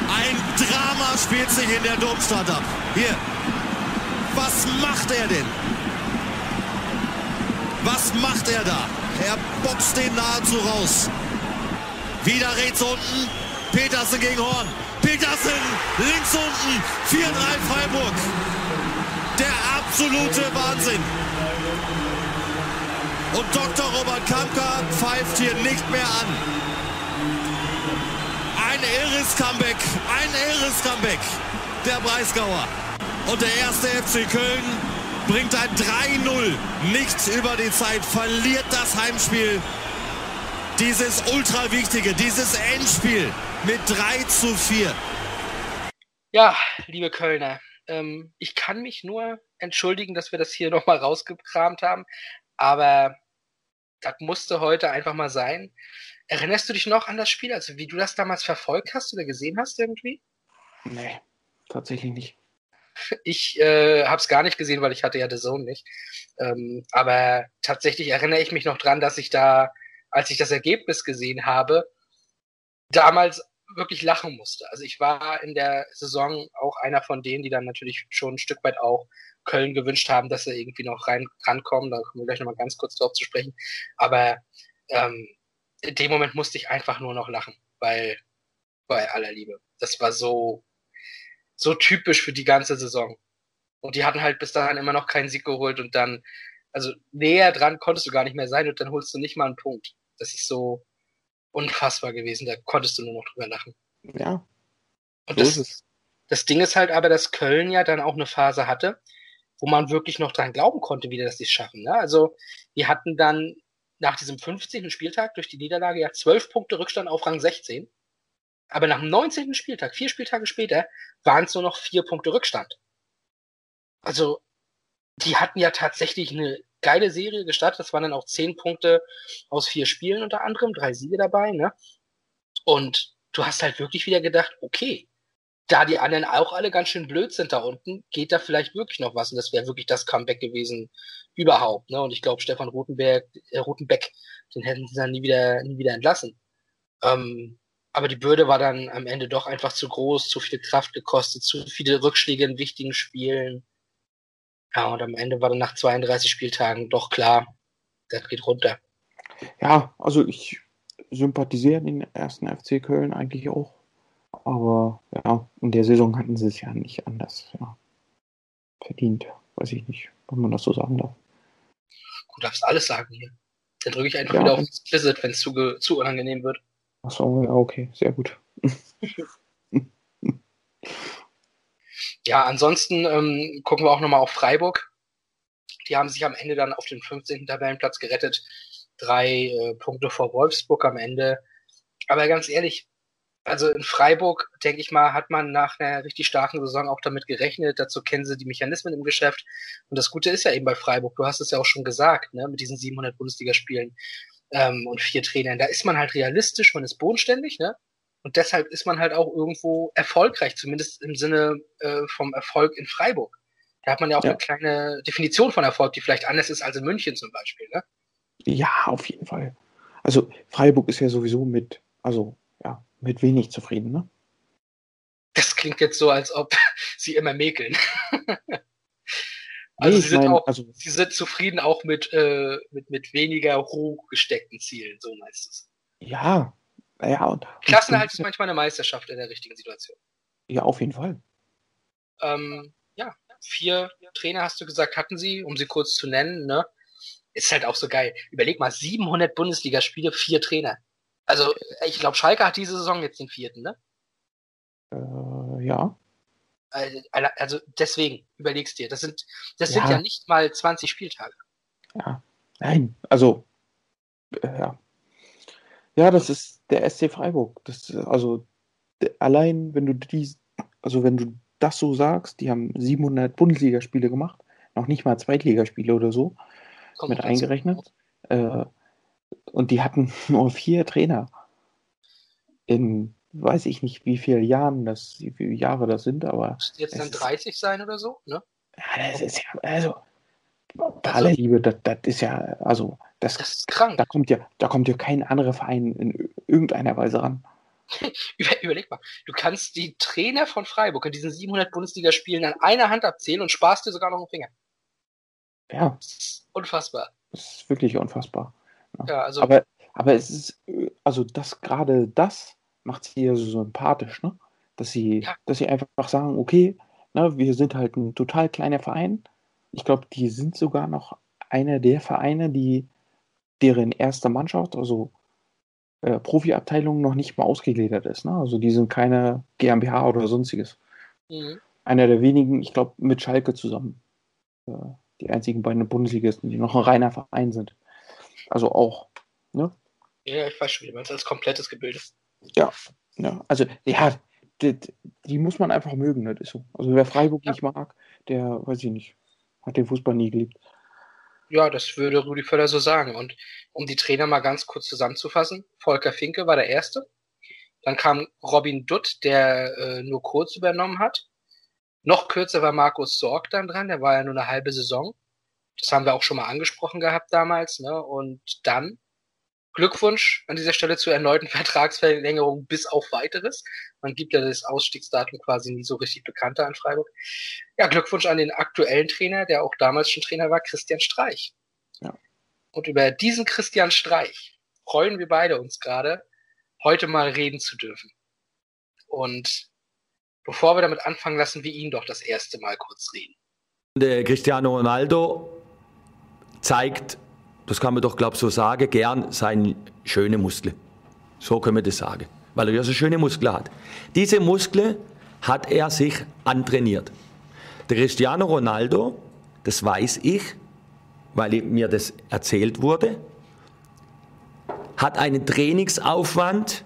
Ein Drama spielt sich in der Domstadt ab. Hier. Was macht er denn? Was macht er da? Er boxt den nahezu raus. Wieder rechts unten. Petersen gegen Horn. Petersen links unten. 4-3 Freiburg. Der absolute Wahnsinn. Und Dr. Robert Kampka pfeift hier nicht mehr an. Ein irres Comeback. Ein irres Comeback. Der Breisgauer. Und der erste FC Köln bringt ein 3-0 nicht über die Zeit, verliert das Heimspiel. Dieses ultra wichtige, dieses Endspiel mit 3 zu 4. Ja, liebe Kölner, ähm, ich kann mich nur entschuldigen, dass wir das hier nochmal rausgekramt haben, aber das musste heute einfach mal sein. Erinnerst du dich noch an das Spiel, also wie du das damals verfolgt hast oder gesehen hast irgendwie? Nee, tatsächlich nicht. Ich äh, habe es gar nicht gesehen, weil ich hatte ja The Zone nicht. Ähm, aber tatsächlich erinnere ich mich noch dran, dass ich da, als ich das Ergebnis gesehen habe, damals wirklich lachen musste. Also ich war in der Saison auch einer von denen, die dann natürlich schon ein Stück weit auch Köln gewünscht haben, dass sie irgendwie noch rein rankommen. Da kommen wir gleich nochmal ganz kurz drauf zu sprechen. Aber ähm, in dem Moment musste ich einfach nur noch lachen, weil bei aller Liebe. Das war so, so typisch für die ganze Saison. Und die hatten halt bis dahin immer noch keinen Sieg geholt und dann, also näher dran konntest du gar nicht mehr sein und dann holst du nicht mal einen Punkt. Das ist so, unfassbar gewesen. Da konntest du nur noch drüber lachen. Ja. Und so das, das Ding ist halt aber, dass Köln ja dann auch eine Phase hatte, wo man wirklich noch dran glauben konnte, wie dass sie es schaffen. Ne? Also die hatten dann nach diesem 15. Spieltag durch die Niederlage ja 12 Punkte Rückstand auf Rang 16. Aber nach dem 19. Spieltag, vier Spieltage später, waren es nur noch vier Punkte Rückstand. Also, die hatten ja tatsächlich eine geile Serie gestartet. Das waren dann auch zehn Punkte aus vier Spielen unter anderem, drei Siege dabei, ne? Und du hast halt wirklich wieder gedacht, okay, da die anderen auch alle ganz schön blöd sind da unten, geht da vielleicht wirklich noch was. Und das wäre wirklich das Comeback gewesen überhaupt. Ne? Und ich glaube, Stefan Rutenberg, äh, Rutenbeck, den hätten sie dann nie wieder, nie wieder entlassen. Ähm, aber die Bürde war dann am Ende doch einfach zu groß, zu viel Kraft gekostet, zu viele Rückschläge in wichtigen Spielen. Ja, und am Ende war dann nach 32 Spieltagen doch klar, das geht runter. Ja, also ich sympathisiere den ersten FC Köln eigentlich auch. Aber ja, in der Saison hatten sie es ja nicht anders ja, verdient. Weiß ich nicht, ob man das so sagen darf. Du darfst alles sagen hier. Dann drücke ich einfach ja, wieder auf Explicit, wenn es zu, zu unangenehm wird. Achso, ja, okay, sehr gut. ja, ansonsten ähm, gucken wir auch nochmal auf Freiburg. Die haben sich am Ende dann auf den 15. Tabellenplatz gerettet. Drei äh, Punkte vor Wolfsburg am Ende. Aber ganz ehrlich, also in Freiburg, denke ich mal, hat man nach einer richtig starken Saison auch damit gerechnet. Dazu kennen sie die Mechanismen im Geschäft. Und das Gute ist ja eben bei Freiburg, du hast es ja auch schon gesagt, ne, mit diesen 700 Bundesligaspielen ähm, und vier Trainern. Da ist man halt realistisch, man ist bodenständig, ne? Und deshalb ist man halt auch irgendwo erfolgreich, zumindest im Sinne äh, vom Erfolg in Freiburg. Da hat man ja auch ja. eine kleine Definition von Erfolg, die vielleicht anders ist als in München zum Beispiel, ne? Ja, auf jeden Fall. Also Freiburg ist ja sowieso mit, also ja, mit wenig zufrieden, ne? Das klingt jetzt so, als ob sie immer mäkeln. Also, nee, sie, sind mein, auch, also, sie sind zufrieden auch mit, äh, mit, mit weniger hochgesteckten Zielen, so es. Ja, ja. Und, Klassenhalt und, ist manchmal eine Meisterschaft in der richtigen Situation. Ja, auf jeden Fall. Ähm, ja, vier Trainer hast du gesagt, hatten sie, um sie kurz zu nennen, ne? Ist halt auch so geil. Überleg mal, 700 Bundesligaspiele, vier Trainer. Also, ich glaube, Schalke hat diese Saison jetzt den vierten, ne? Äh, ja. Also, also deswegen, überlegst dir, das sind, das ja. sind ja nicht mal 20 Spieltage. Ja, nein, also, äh, ja. Ja, das ist der SC Freiburg. Das, also, allein, wenn du die, also wenn du das so sagst, die haben 700 Bundesligaspiele gemacht, noch nicht mal Zweitligaspiele oder so, Kommt mit eingerechnet. Äh, und die hatten nur vier Trainer in weiß ich nicht, wie viele Jahren das, wie viele Jahre das sind, aber. Müsste jetzt dann 30 sein oder so, ne? Ja, das ist ja, also, bei also, aller Liebe, das, das ist ja, also, das, das ist krank. Da kommt ja, da kommt ja kein anderer Verein in irgendeiner Weise ran. Überleg mal, du kannst die Trainer von Freiburg in diesen 700 Bundesligaspielen an einer Hand abzählen und sparst dir sogar noch einen Finger. Ja. Das ist unfassbar. Das ist wirklich unfassbar. Ja, ja also. Aber, aber es ist, also das gerade das macht sie ja so sympathisch, ne? Dass sie, ja. dass sie einfach sagen, okay, ne, wir sind halt ein total kleiner Verein. Ich glaube, die sind sogar noch einer der Vereine, die deren erste Mannschaft, also äh, Profiabteilung, noch nicht mal ausgegliedert ist. Ne? Also die sind keine GmbH oder sonstiges. Mhm. Einer der wenigen, ich glaube, mit Schalke zusammen. Äh, die einzigen beiden Bundesligisten, die noch ein reiner Verein sind. Also auch. Ne? Ja, ich weiß schon, wie man es als komplettes Gebilde. Ja, ja. Also, ja, die, die, muss man einfach mögen, das ist so. Also, wer Freiburg ja. nicht mag, der, weiß ich nicht, hat den Fußball nie geliebt. Ja, das würde Rudi Völler so sagen. Und um die Trainer mal ganz kurz zusammenzufassen, Volker Finke war der Erste. Dann kam Robin Dutt, der äh, nur kurz übernommen hat. Noch kürzer war Markus Sorg dann dran, der war ja nur eine halbe Saison. Das haben wir auch schon mal angesprochen gehabt damals. Ne? Und dann Glückwunsch an dieser Stelle zur erneuten Vertragsverlängerung bis auf weiteres. Man gibt ja das Ausstiegsdatum quasi nie so richtig bekannter an Freiburg. Ja, Glückwunsch an den aktuellen Trainer, der auch damals schon Trainer war, Christian Streich. Ja. Und über diesen Christian Streich freuen wir beide uns gerade, heute mal reden zu dürfen. Und bevor wir damit anfangen, lassen wir ihn doch das erste Mal kurz reden. Der Cristiano Ronaldo zeigt das kann man doch, glaube ich, so sagen, gern seine schöne Muskeln. So können wir das sagen. Weil er ja so schöne Muskeln hat. Diese Muskeln hat er sich antrainiert. Der Cristiano Ronaldo, das weiß ich, weil mir das erzählt wurde, hat einen Trainingsaufwand.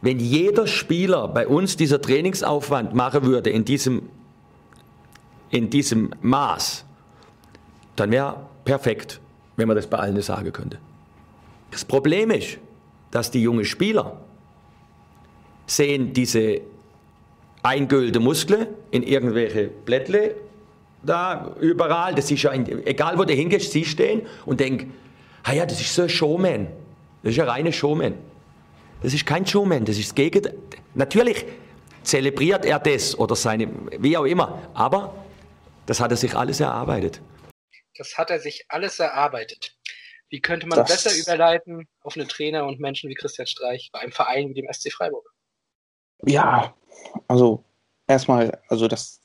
Wenn jeder Spieler bei uns dieser Trainingsaufwand machen würde in diesem, in diesem Maß, dann wäre perfekt, wenn man das bei allen sagen könnte. Das Problem ist, dass die jungen Spieler sehen diese eingölte Muskeln in irgendwelche Blättle da überall. Das ist ja, in, egal wo du hingehst, sie stehen und denken, ah ja, das ist so ein Showman. Das ist ein reiner Showman. Das ist kein Showman, das ist das Gegenteil. Natürlich zelebriert er das oder seine, wie auch immer, aber das hat er sich alles erarbeitet. Das hat er sich alles erarbeitet. Wie könnte man das besser überleiten auf einen Trainer und Menschen wie Christian Streich bei einem Verein wie dem SC Freiburg? Ja, also erstmal, also das,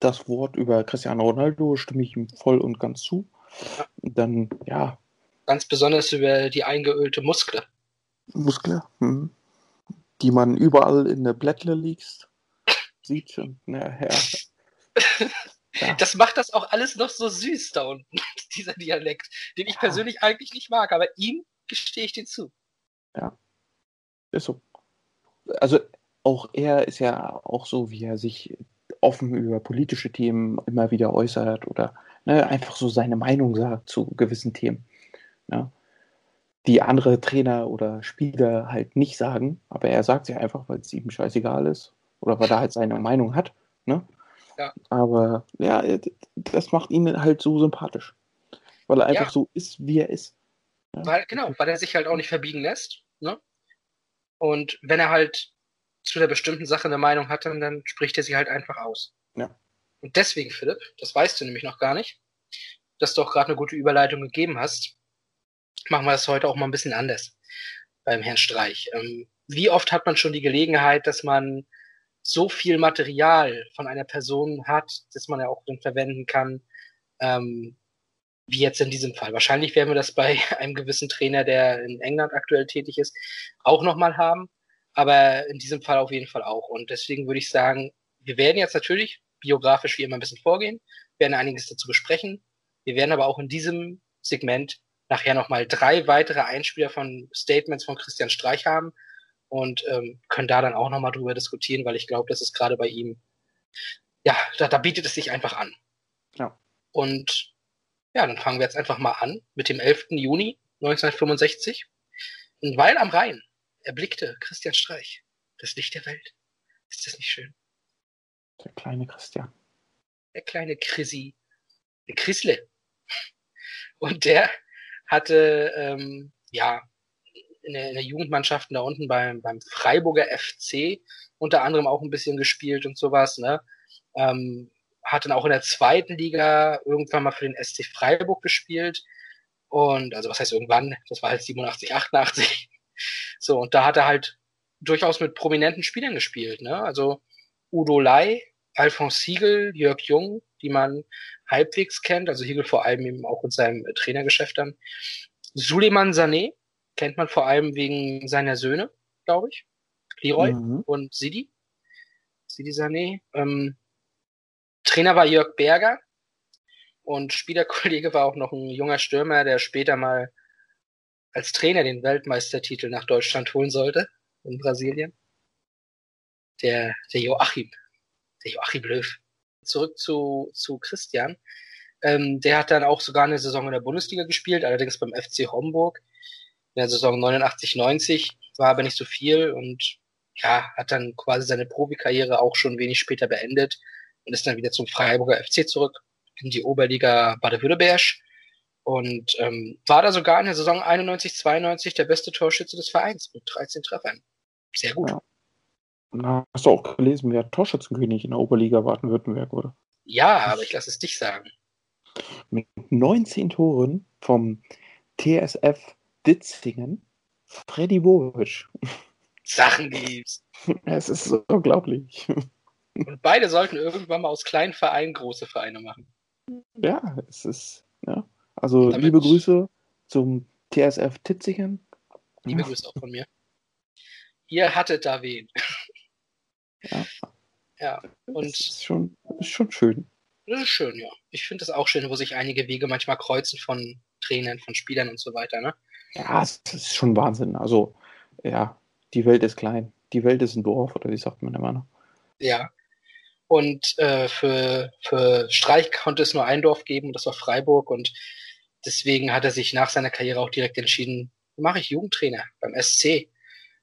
das Wort über Cristiano Ronaldo stimme ich ihm voll und ganz zu. Ja. Dann, ja. Ganz besonders über die eingeölte Muskel. Muskel, hm. die man überall in der Blättle liest. Sieht schon, naja. Ja. Das macht das auch alles noch so süß da unten, dieser Dialekt, den ich ja. persönlich eigentlich nicht mag, aber ihm gestehe ich den zu. Ja. Ist so. Also auch er ist ja auch so, wie er sich offen über politische Themen immer wieder äußert oder ne, einfach so seine Meinung sagt zu gewissen Themen. Ne, die andere Trainer oder Spieler halt nicht sagen, aber er sagt sie einfach, weil es ihm scheißegal ist oder weil er halt seine Meinung hat. Ne? Ja. Aber ja, das macht ihn halt so sympathisch. Weil er einfach ja. so ist, wie er ist. Ja? Weil, genau, weil er sich halt auch nicht verbiegen lässt. Ne? Und wenn er halt zu der bestimmten Sache eine Meinung hat, dann, dann spricht er sie halt einfach aus. Ja. Und deswegen, Philipp, das weißt du nämlich noch gar nicht, dass du auch gerade eine gute Überleitung gegeben hast, machen wir das heute auch mal ein bisschen anders beim Herrn Streich. Ähm, wie oft hat man schon die Gelegenheit, dass man so viel Material von einer Person hat, dass man ja auch dann verwenden kann, ähm, wie jetzt in diesem Fall. Wahrscheinlich werden wir das bei einem gewissen Trainer, der in England aktuell tätig ist, auch nochmal haben aber in diesem Fall auf jeden Fall auch. Und deswegen würde ich sagen, wir werden jetzt natürlich biografisch wie immer ein bisschen vorgehen, werden einiges dazu besprechen. Wir werden aber auch in diesem Segment nachher nochmal drei weitere Einspieler von Statements von Christian Streich haben und ähm, können da dann auch nochmal drüber diskutieren, weil ich glaube, das ist gerade bei ihm, ja, da, da bietet es sich einfach an. Ja. Und ja, dann fangen wir jetzt einfach mal an mit dem 11. Juni 1965. Und weil am Rhein erblickte Christian Streich das Licht der Welt. Ist das nicht schön? Der kleine Christian. Der kleine Chrissy. Der Chrisle. Und der hatte, ähm, ja, in der, in der Jugendmannschaften da unten beim, beim Freiburger FC unter anderem auch ein bisschen gespielt und sowas, ne? Ähm, hat dann auch in der zweiten Liga irgendwann mal für den SC Freiburg gespielt. Und, also was heißt irgendwann? Das war halt 87, 88. So, und da hat er halt durchaus mit prominenten Spielern gespielt, ne? Also Udo Lai, Alphonse Siegel, Jörg Jung, die man halbwegs kennt, also Siegel vor allem eben auch in seinem Trainergeschäft dann. Suleiman Sané kennt man vor allem wegen seiner Söhne, glaube ich. Leroy mhm. und Sidi. Sidi Sané. Ähm, Trainer war Jörg Berger und Spielerkollege war auch noch ein junger Stürmer, der später mal als Trainer den Weltmeistertitel nach Deutschland holen sollte in Brasilien. Der, der Joachim, der Joachim Löw. Zurück zu, zu Christian. Ähm, der hat dann auch sogar eine Saison in der Bundesliga gespielt, allerdings beim FC Homburg. In der Saison 89, 90 war aber nicht so viel und ja, hat dann quasi seine Profikarriere auch schon wenig später beendet und ist dann wieder zum Freiburger FC zurück in die Oberliga Baden-Württemberg und ähm, war da sogar in der Saison 91, 92 der beste Torschütze des Vereins mit 13 Treffern. Sehr gut. Ja. Hast du auch gelesen, wer Torschützenkönig in der Oberliga Baden-Württemberg wurde? Ja, aber ich lasse es dich sagen. Mit 19 Toren vom TSF Ditzingen, Freddy Bobic. Sachen gibt's. Es ist so unglaublich. Und beide sollten irgendwann mal aus kleinen Vereinen große Vereine machen. Ja, es ist, ja. Also liebe Grüße zum TSF Titzingen. Liebe Grüße auch von mir. ihr hattet da wen. Ja. Ja, Das und ist schon, ist schon schön. das ist schön, ja. Ich finde das auch schön, wo sich einige Wege manchmal kreuzen von Trainern, von Spielern und so weiter, ne? Ja, es ist schon Wahnsinn. Also, ja, die Welt ist klein. Die Welt ist ein Dorf, oder wie sagt man immer noch? Ja. Und äh, für, für Streich konnte es nur ein Dorf geben, und das war Freiburg. Und deswegen hat er sich nach seiner Karriere auch direkt entschieden, mache ich Jugendtrainer beim SC.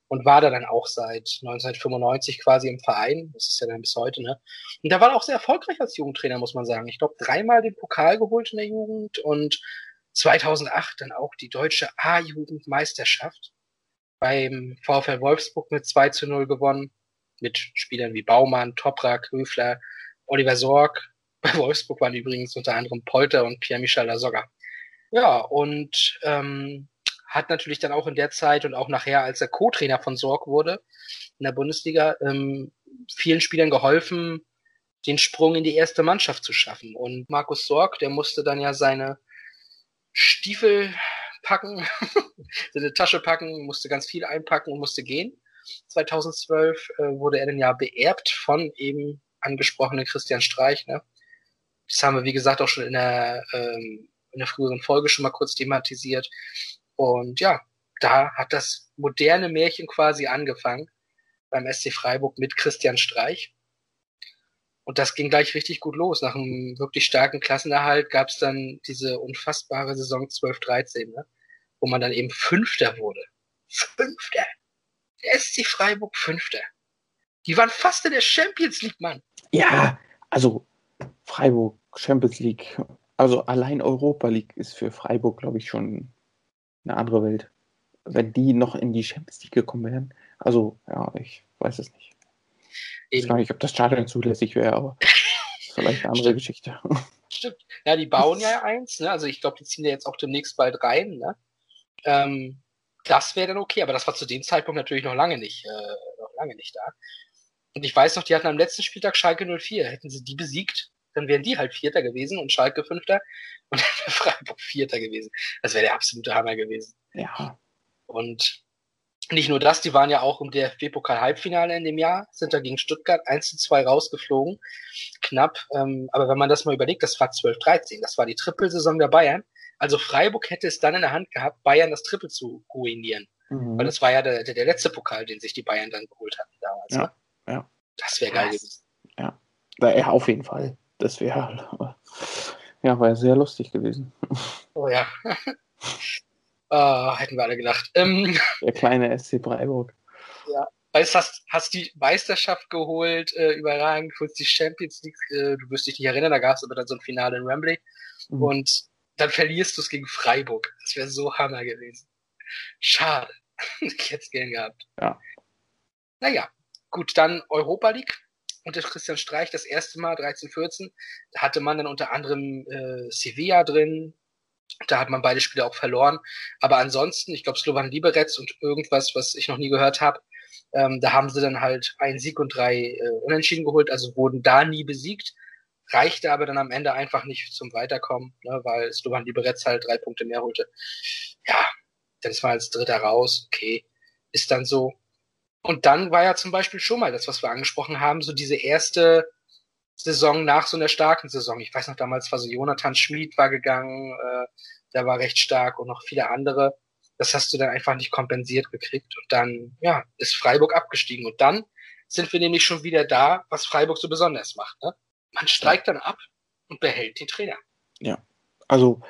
Und war da dann auch seit 1995 quasi im Verein. Das ist ja dann bis heute, ne? Und da war er auch sehr erfolgreich als Jugendtrainer, muss man sagen. Ich glaube, dreimal den Pokal geholt in der Jugend und 2008 dann auch die deutsche A-Jugendmeisterschaft beim VfL Wolfsburg mit 2 zu 0 gewonnen mit Spielern wie Baumann, Toprak, Höfler, Oliver Sorg. Bei Wolfsburg waren übrigens unter anderem Polter und Pierre-Michel Lasogga. Ja, und ähm, hat natürlich dann auch in der Zeit und auch nachher, als er Co-Trainer von Sorg wurde in der Bundesliga, ähm, vielen Spielern geholfen, den Sprung in die erste Mannschaft zu schaffen. Und Markus Sorg, der musste dann ja seine Stiefel packen, seine Tasche packen, musste ganz viel einpacken und musste gehen. 2012 äh, wurde er dann ja beerbt von eben angesprochenen Christian Streich. Ne? Das haben wir, wie gesagt, auch schon in der, ähm, in der früheren Folge schon mal kurz thematisiert. Und ja, da hat das moderne Märchen quasi angefangen beim SC Freiburg mit Christian Streich. Und das ging gleich richtig gut los. Nach einem wirklich starken Klassenerhalt gab es dann diese unfassbare Saison 12-13, ne? wo man dann eben Fünfter wurde. Fünfter! Der SC Freiburg Fünfter. Die waren fast in der Champions League, Mann. Ja, also Freiburg, Champions League, also allein Europa League ist für Freiburg, glaube ich, schon eine andere Welt. Wenn die noch in die Champions League gekommen wären, also ja, ich weiß es nicht. Ich weiß gar nicht, ob das Stadion zulässig wäre, aber das ist vielleicht eine andere Stimmt. Geschichte. Stimmt. Ja, die bauen ja eins, ne? Also ich glaube, die ziehen ja jetzt auch demnächst bald rein, ne? Ähm, das wäre dann okay, aber das war zu dem Zeitpunkt natürlich noch lange nicht, äh, noch lange nicht da. Und ich weiß noch, die hatten am letzten Spieltag Schalke 04. Hätten sie die besiegt, dann wären die halt Vierter gewesen und Schalke Fünfter und dann wäre Freiburg Vierter gewesen. Das wäre der absolute Hammer gewesen. Ja, Und nicht nur das, die waren ja auch im DFB-Pokal-Halbfinale in dem Jahr, sind da gegen Stuttgart 1 zu 2 rausgeflogen. Knapp. Ähm, aber wenn man das mal überlegt, das war 12-13. Das war die Trippelsaison der Bayern. Also Freiburg hätte es dann in der Hand gehabt, Bayern das Triple zu ruinieren. mhm. Weil das war ja der, der, der letzte Pokal, den sich die Bayern dann geholt hatten damals. Ja, ne? ja. Das wäre geil gewesen. Na, ja, auf jeden Fall. Das wäre ja, war ja sehr lustig gewesen. Oh ja. Ah, hätten wir alle gedacht. Ähm, Der kleine SC Freiburg. weißt, hast, hast die Meisterschaft geholt, äh, überragend, holst die Champions League, äh, du wirst dich nicht erinnern, da gab es aber dann so ein Finale in Wembley Mhm. und dann verlierst du es gegen Freiburg. Das wäre so Hammer gewesen. Schade. ich hätte es gern gehabt. Ja. Naja, gut, dann Europa League unter Christian Streich das erste Mal 13, 14. Da hatte man dann unter anderem äh, Sevilla drin. Da hat man beide Spiele auch verloren. Aber ansonsten, ich glaube, Slovan Liberec und irgendwas, was ich noch nie gehört habe, ähm, da haben sie dann halt einen Sieg und drei äh, Unentschieden geholt, also wurden da nie besiegt. Reichte aber dann am Ende einfach nicht zum Weiterkommen, ne, weil Slovan Liberec halt drei Punkte mehr holte. Ja, dann ist man als Dritter raus, okay, ist dann so. Und dann war ja zum Beispiel schon mal das, was wir angesprochen haben, so diese erste Saison nach so einer starken Saison. Ich weiß noch, damals war so Jonathan Schmid war gegangen, äh, der war recht stark und noch viele andere. Das hast du dann einfach nicht kompensiert gekriegt. Und dann, ja, ist Freiburg abgestiegen. Und dann sind wir nämlich schon wieder da, was Freiburg so besonders macht. Ne? Man steigt dann ab und behält den Trainer. Also,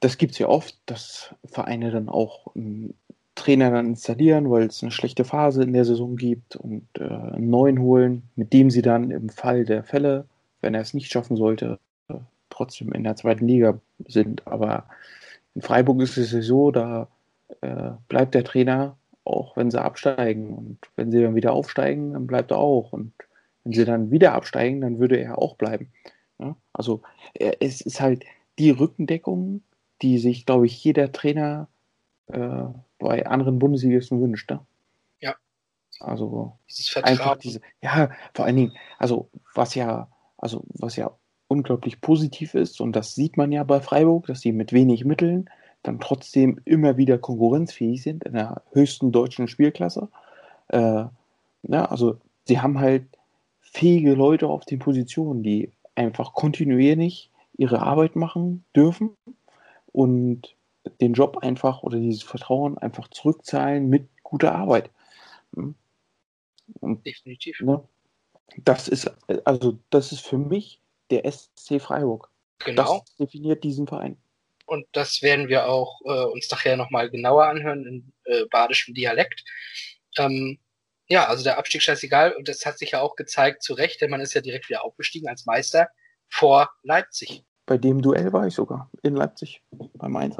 das gibt es ja oft, dass Vereine dann auch einen Trainer dann installieren, weil es eine schlechte Phase in der Saison gibt und äh, einen neuen holen, mit dem sie dann im Fall der Fälle, wenn er es nicht schaffen sollte, äh, trotzdem in der zweiten Liga sind. Aber in Freiburg ist es so, da äh, bleibt der Trainer, auch wenn sie absteigen. Und wenn sie dann wieder aufsteigen, dann bleibt er auch. Und wenn sie dann wieder absteigen, dann würde er auch bleiben. Ja? Also es ist halt die Rückendeckung, die sich, glaube ich, jeder Trainer äh, bei anderen Bundesligisten wünscht. Ne? Ja. Also Dieses einfach diese, ja, vor allen Dingen, also was ja, also was ja unglaublich positiv ist, und das sieht man ja bei Freiburg, dass sie mit wenig Mitteln dann trotzdem immer wieder konkurrenzfähig sind in der höchsten deutschen Spielklasse. Äh, na, also sie haben halt fähige Leute auf den Positionen, die einfach kontinuierlich ihre Arbeit machen dürfen und den Job einfach oder dieses Vertrauen einfach zurückzahlen mit guter Arbeit. Hm? Und, Definitiv. Ne, das ist also das ist für mich der SC Freiburg. Genau. Das definiert diesen Verein. Und das werden wir auch äh, uns nachher nochmal genauer anhören in äh, badischem Dialekt. Ähm, ja, also der Abstieg scheißegal. Und das hat sich ja auch gezeigt, zu Recht, denn man ist ja direkt wieder aufgestiegen als Meister vor Leipzig. Bei dem Duell war ich sogar in Leipzig beim 1-1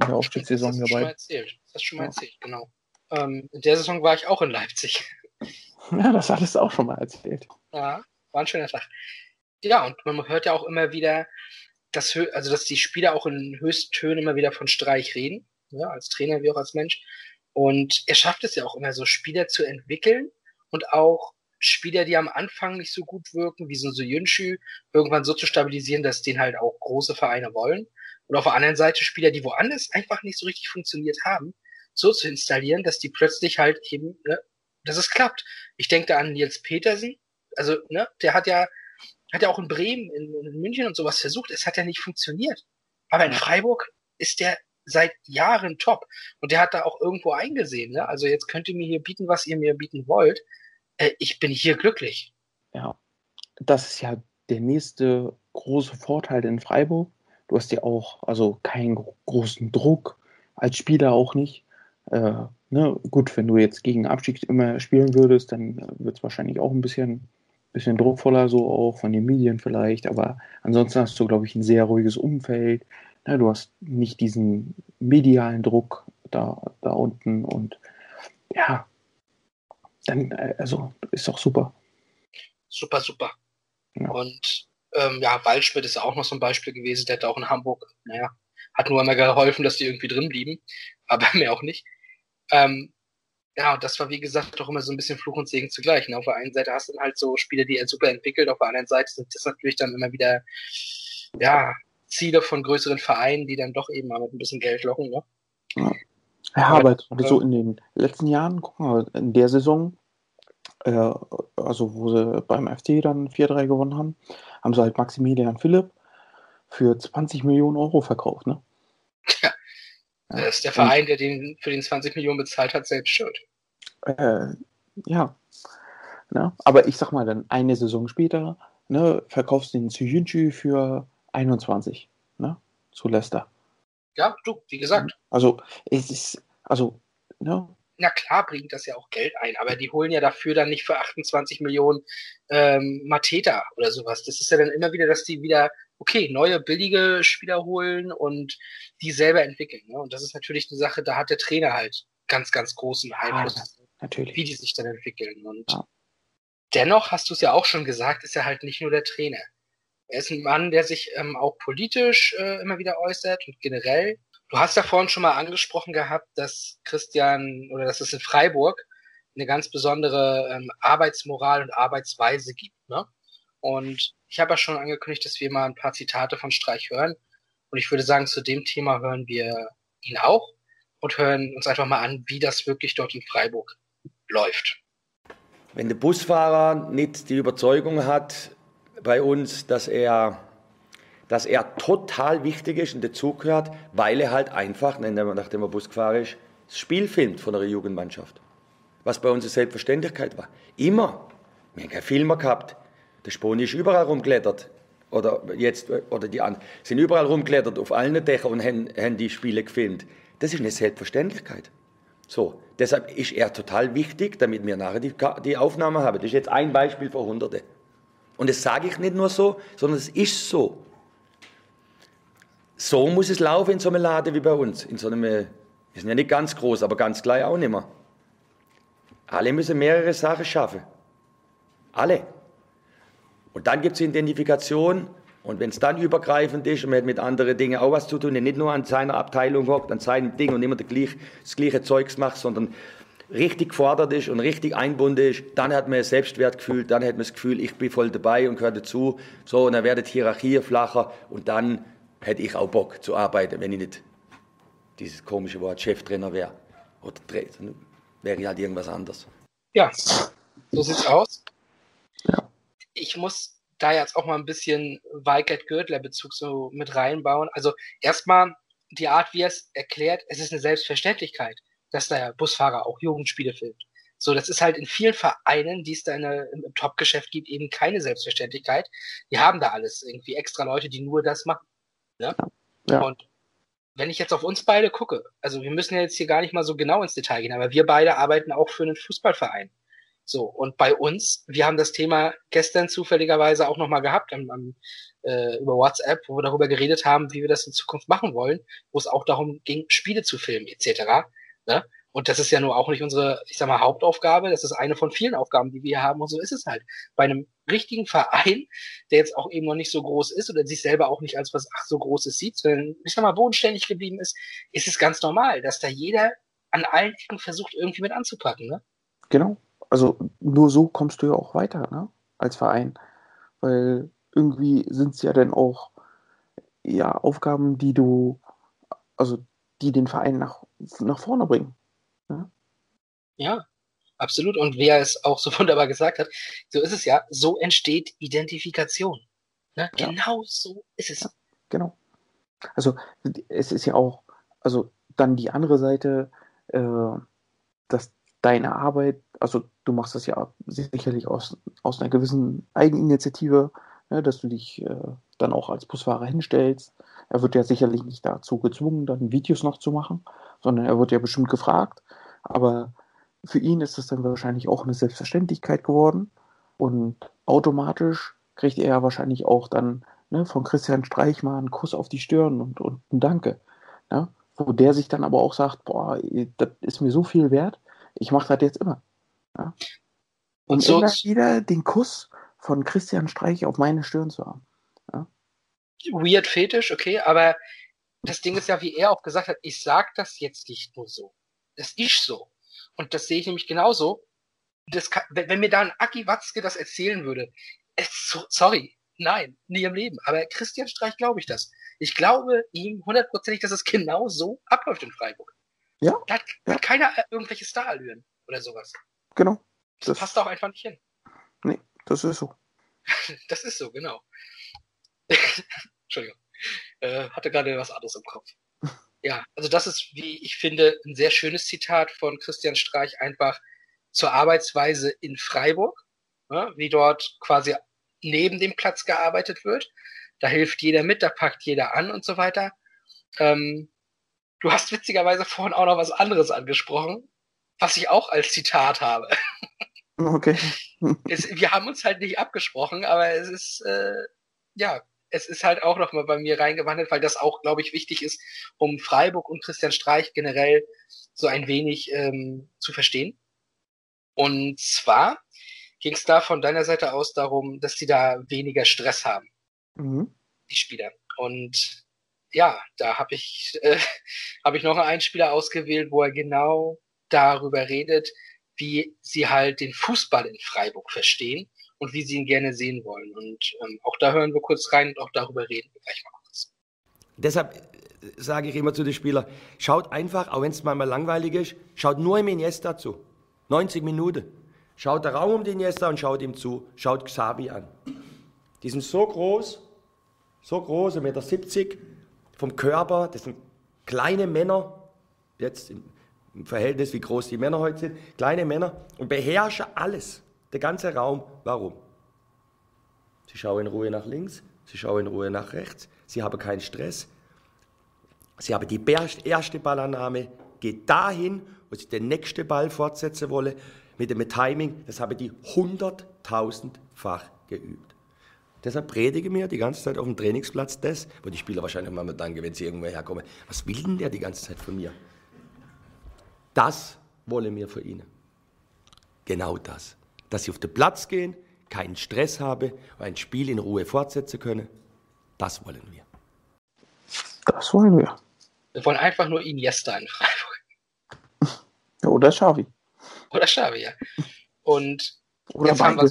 in der Aufstiegssaison das hast du schon mal dabei. erzählt. Das hast du schon mal Ja. erzählt, genau. Ähm, in der Saison war ich auch in Leipzig. Ja, das hattest du auch schon mal erzählt. Ja, war ein schöner Tag. Ja, und man hört ja auch immer wieder, dass, also, dass die Spieler auch in höchsten Tönen immer wieder von Streich reden, ja, als Trainer wie auch als Mensch. Und er schafft es ja auch immer so, Spieler zu entwickeln und auch Spieler, die am Anfang nicht so gut wirken, wie so Soyuncu, irgendwann so zu stabilisieren, dass den halt auch große Vereine wollen. Und auf der anderen Seite Spieler, die woanders einfach nicht so richtig funktioniert haben, so zu installieren, dass die plötzlich halt eben, ne, dass es klappt. Ich denke da an Nils Petersen, also, ne, der hat ja, hat ja auch in Bremen, in, in München und sowas versucht, es hat ja nicht funktioniert. Aber in. Freiburg ist der seit Jahren top. Und der hat da auch irgendwo eingesehen, ne? Also jetzt könnt ihr mir hier bieten, was ihr mir bieten wollt. Äh, ich bin hier glücklich. Ja, das ist ja der nächste große Vorteil in Freiburg. Du hast ja auch also keinen gro- großen Druck, als Spieler auch nicht. Äh, ne, gut, wenn du jetzt gegen Abstieg immer spielen würdest, dann wird es wahrscheinlich auch ein bisschen, bisschen druckvoller, so auch von den Medien vielleicht. Aber ansonsten hast du, glaube ich, ein sehr ruhiges Umfeld. Ne, du hast nicht diesen medialen Druck da, da unten und ja, dann, äh, also ist doch super. Super, super. Ja. Und ähm, ja, Waldschmidt ist auch noch so ein Beispiel gewesen, der hat auch in Hamburg, naja, hat nur einmal geholfen, dass die irgendwie drin blieben, aber mehr auch nicht. Ähm, ja, und das war wie gesagt doch immer so ein bisschen Fluch und Segen zugleich. Ne? Auf der einen Seite hast du dann halt so Spiele, die er super entwickelt, auf der anderen Seite sind das natürlich dann immer wieder, ja, Ziele von größeren Vereinen, die dann doch eben mal mit ein bisschen Geld locken, ne? Ja, Aber- aber gerade so in den letzten Jahren, guck mal, in der Saison, äh, also wo sie beim FC dann 4-3 gewonnen haben, haben sie halt Maximilian Philipp für 20 Millionen Euro verkauft, ne? Ja. Das ist der Verein, der den für den 20 Millionen bezahlt hat, selbst schuld. Äh, ja. Ne? Aber ich sag mal, dann eine Saison später, ne, verkaufst du den Suyuncu für 21, ne? Zu Leicester. Ja, du, wie gesagt, Also, es ist, also, ne? Na klar bringt das ja auch Geld ein, aber die holen ja dafür dann nicht für 28 Millionen ähm, Mateta oder sowas. Das ist ja dann immer wieder, dass die wieder, okay, neue billige Spieler holen und die selber entwickeln. Ne? Und das ist natürlich eine Sache, da hat der Trainer halt ganz, ganz großen Einfluss, Natürlich. wie die sich dann entwickeln. Und Ja. dennoch, hast du es ja auch schon gesagt, ist er halt nicht nur der Trainer. Er ist ein Mann, der sich ähm, auch politisch äh, immer wieder äußert und generell. Du hast ja vorhin schon mal angesprochen gehabt, dass Christian oder dass es in Freiburg eine ganz besondere ähm, Arbeitsmoral und Arbeitsweise gibt. Ne? Und ich habe ja schon angekündigt, dass wir mal ein paar Zitate von Streich hören. Und ich würde sagen, zu dem Thema hören wir ihn auch und hören uns einfach mal an, wie das wirklich dort in Freiburg läuft. Wenn der Busfahrer nicht die Überzeugung hat bei uns, dass er, dass er total wichtig ist und dazugehört, weil er halt einfach, nachdem er Bus gefahren ist, das Spiel filmt von einer Jugendmannschaft. Was bei uns eine Selbstverständlichkeit war. Immer. Wir haben keine Filme gehabt. Der Sponi ist überall rumgeklettert. Oder jetzt, oder die anderen, sind überall rumgeklettert auf allen Dächern und haben, haben die Spiele gefilmt. Das ist eine Selbstverständlichkeit. So, deshalb ist er total wichtig, damit wir nachher die, die Aufnahme haben. Das ist jetzt ein Beispiel von Hunderte. Und das sage ich nicht nur so, sondern es ist so. So muss es laufen in so einem Laden wie bei uns. In so einem, wir sind ja nicht ganz groß, aber ganz klein auch nicht mehr. Alle müssen mehrere Sachen schaffen. Alle. Und dann gibt es Identifikation. Und wenn es dann übergreifend ist und man hat mit anderen Dingen auch was zu tun, der nicht nur an seiner Abteilung hockt, an seinem Ding und immer das gleiche, das gleiche Zeugs macht, sondern richtig gefordert ist und richtig einbunden ist, dann hat man ein Selbstwertgefühl, dann hat man das Gefühl, ich bin voll dabei und gehöre dazu. So, und dann wird die Hierarchie flacher und dann hätte ich auch Bock zu arbeiten, wenn ich nicht dieses komische Wort Cheftrainer wäre. Oder wäre halt irgendwas anderes. Ja, so sieht's aus. Ja. Ich muss da jetzt auch mal ein bisschen Weigert-Gürtler-Bezug so mit reinbauen. Also erstmal die Art, wie er es erklärt, es ist eine Selbstverständlichkeit, dass der Busfahrer auch Jugendspiele filmt. So, das ist halt in vielen Vereinen, die es da in im Top-Geschäft gibt, eben keine Selbstverständlichkeit. Die haben da alles irgendwie extra Leute, die nur das machen. Ne? Ja. Und wenn ich jetzt auf uns beide gucke, also wir müssen ja jetzt hier gar nicht mal so genau ins Detail gehen, aber wir beide arbeiten auch für einen Fußballverein. So, und bei uns, wir haben das Thema gestern zufälligerweise auch nochmal gehabt am, am, äh, über WhatsApp, wo wir darüber geredet haben, wie wir das in Zukunft machen wollen, wo es auch darum ging, Spiele zu filmen, etc. Ne? Und das ist ja nur auch nicht unsere, ich sag mal, Hauptaufgabe, das ist eine von vielen Aufgaben, die wir hier haben und so ist es halt. Bei einem richtigen Verein, der jetzt auch eben noch nicht so groß ist oder sich selber auch nicht als was ach so Großes sieht, sondern ich sag mal bodenständig geblieben ist, ist es ganz normal, dass da jeder an allen Ecken versucht, irgendwie mit anzupacken, ne? Genau. Also nur so kommst du ja auch weiter, ne? Als Verein. Weil irgendwie sind es ja dann auch ja, Aufgaben, die du, also die den Verein nach, nach vorne bringen. Ne? Ja, absolut. Und wer es auch so wunderbar gesagt hat, so ist es ja, so entsteht Identifikation. Ne? Ja. Genau so ist es. Genau. Also es ist ja auch, also dann die andere Seite, äh, dass deine Arbeit, also du machst das ja sicherlich aus, aus einer gewissen Eigeninitiative, ne, dass du dich äh, dann auch als Busfahrer hinstellst. Er wird ja sicherlich nicht dazu gezwungen, dann Videos noch zu machen, sondern er wird ja bestimmt gefragt. Aber für ihn ist das dann wahrscheinlich auch eine Selbstverständlichkeit geworden. Und automatisch kriegt er ja wahrscheinlich auch dann ne, von Christian Streich mal einen Kuss auf die Stirn und, und ein Danke. Ne? Wo der sich dann aber auch sagt, boah, das ist mir so viel wert, ich mache das jetzt immer. Ja? Und Und so, immer wieder den Kuss von Christian Streich auf meine Stirn zu haben. weird Fetisch, okay, aber das Ding ist ja, wie er auch gesagt hat, ich sag das jetzt nicht nur so. Das ist so. Und das sehe ich nämlich genauso. Kann, wenn, mir da ein Aki Watzke das erzählen würde, es, so, sorry, nein, nie im Leben. Aber Christian Streich glaube ich das. Ich glaube ihm hundertprozentig, dass es genau so abläuft in Freiburg. Ja, Da hat, Ja. hat keiner irgendwelche Starallüren oder sowas. genau. Das Das, passt auch einfach nicht hin. nee, das ist so. Das ist so, genau. Entschuldigung. Äh, hatte gerade was anderes im Kopf. Ja, also das ist, wie ich finde, ein sehr schönes Zitat von Christian Streich einfach zur Arbeitsweise in Freiburg, ja, wie dort quasi neben dem Platz gearbeitet wird. Da hilft jeder mit, da packt jeder an und so weiter. Ähm, du hast witzigerweise vorhin auch noch was anderes angesprochen, was ich auch als Zitat habe. Okay. es, wir haben uns halt nicht abgesprochen, aber es ist, äh, ja, es ist halt auch nochmal bei mir reingewandelt, weil das auch, glaube ich, wichtig ist, um Freiburg und Christian Streich generell so ein wenig ähm, zu verstehen. Und zwar ging es da von deiner Seite aus darum, dass die da weniger Stress haben, Mhm. die Spieler. Und ja, da habe ich, äh, hab ich noch einen Spieler ausgewählt, wo er genau darüber redet, wie sie halt den Fußball in Freiburg verstehen und wie sie ihn gerne sehen wollen. Und ähm, auch da hören wir kurz rein und auch darüber reden wir gleich mal kurz. Deshalb äh, sage ich immer zu den Spielern, schaut einfach, auch wenn es manchmal langweilig ist, schaut nur im Iniesta zu. 90 Minuten. Schaut der Raum um den Iniesta und schaut ihm zu. Schaut Xabi an. Die sind so groß, so groß, 1,70 Meter vom Körper. Das sind kleine Männer, jetzt im, Verhältnis, wie groß die Männer heute sind. Kleine Männer und beherrschen alles. Der ganze Raum. Warum? Sie schauen in Ruhe nach links, sie schauen in Ruhe nach rechts, sie haben keinen Stress. Sie haben die erste Ballannahme, geht dahin, wo sie den nächsten Ball fortsetzen wollen, mit dem Timing, das haben die hunderttausendfach geübt. Deshalb predige mir die ganze Zeit auf dem Trainingsplatz das, wo die Spieler wahrscheinlich mal denken, wenn sie irgendwo herkommen, was will denn der die ganze Zeit von mir? Das wollen wir für ihn. Genau das. Dass sie auf den Platz gehen, keinen Stress haben und ein Spiel in Ruhe fortsetzen können, das wollen wir. Das wollen wir. Wir wollen einfach nur Iniesta in Freiburg. Oder Xavi. Oder Xavi, ja. Und Oder Jetzt haben beide.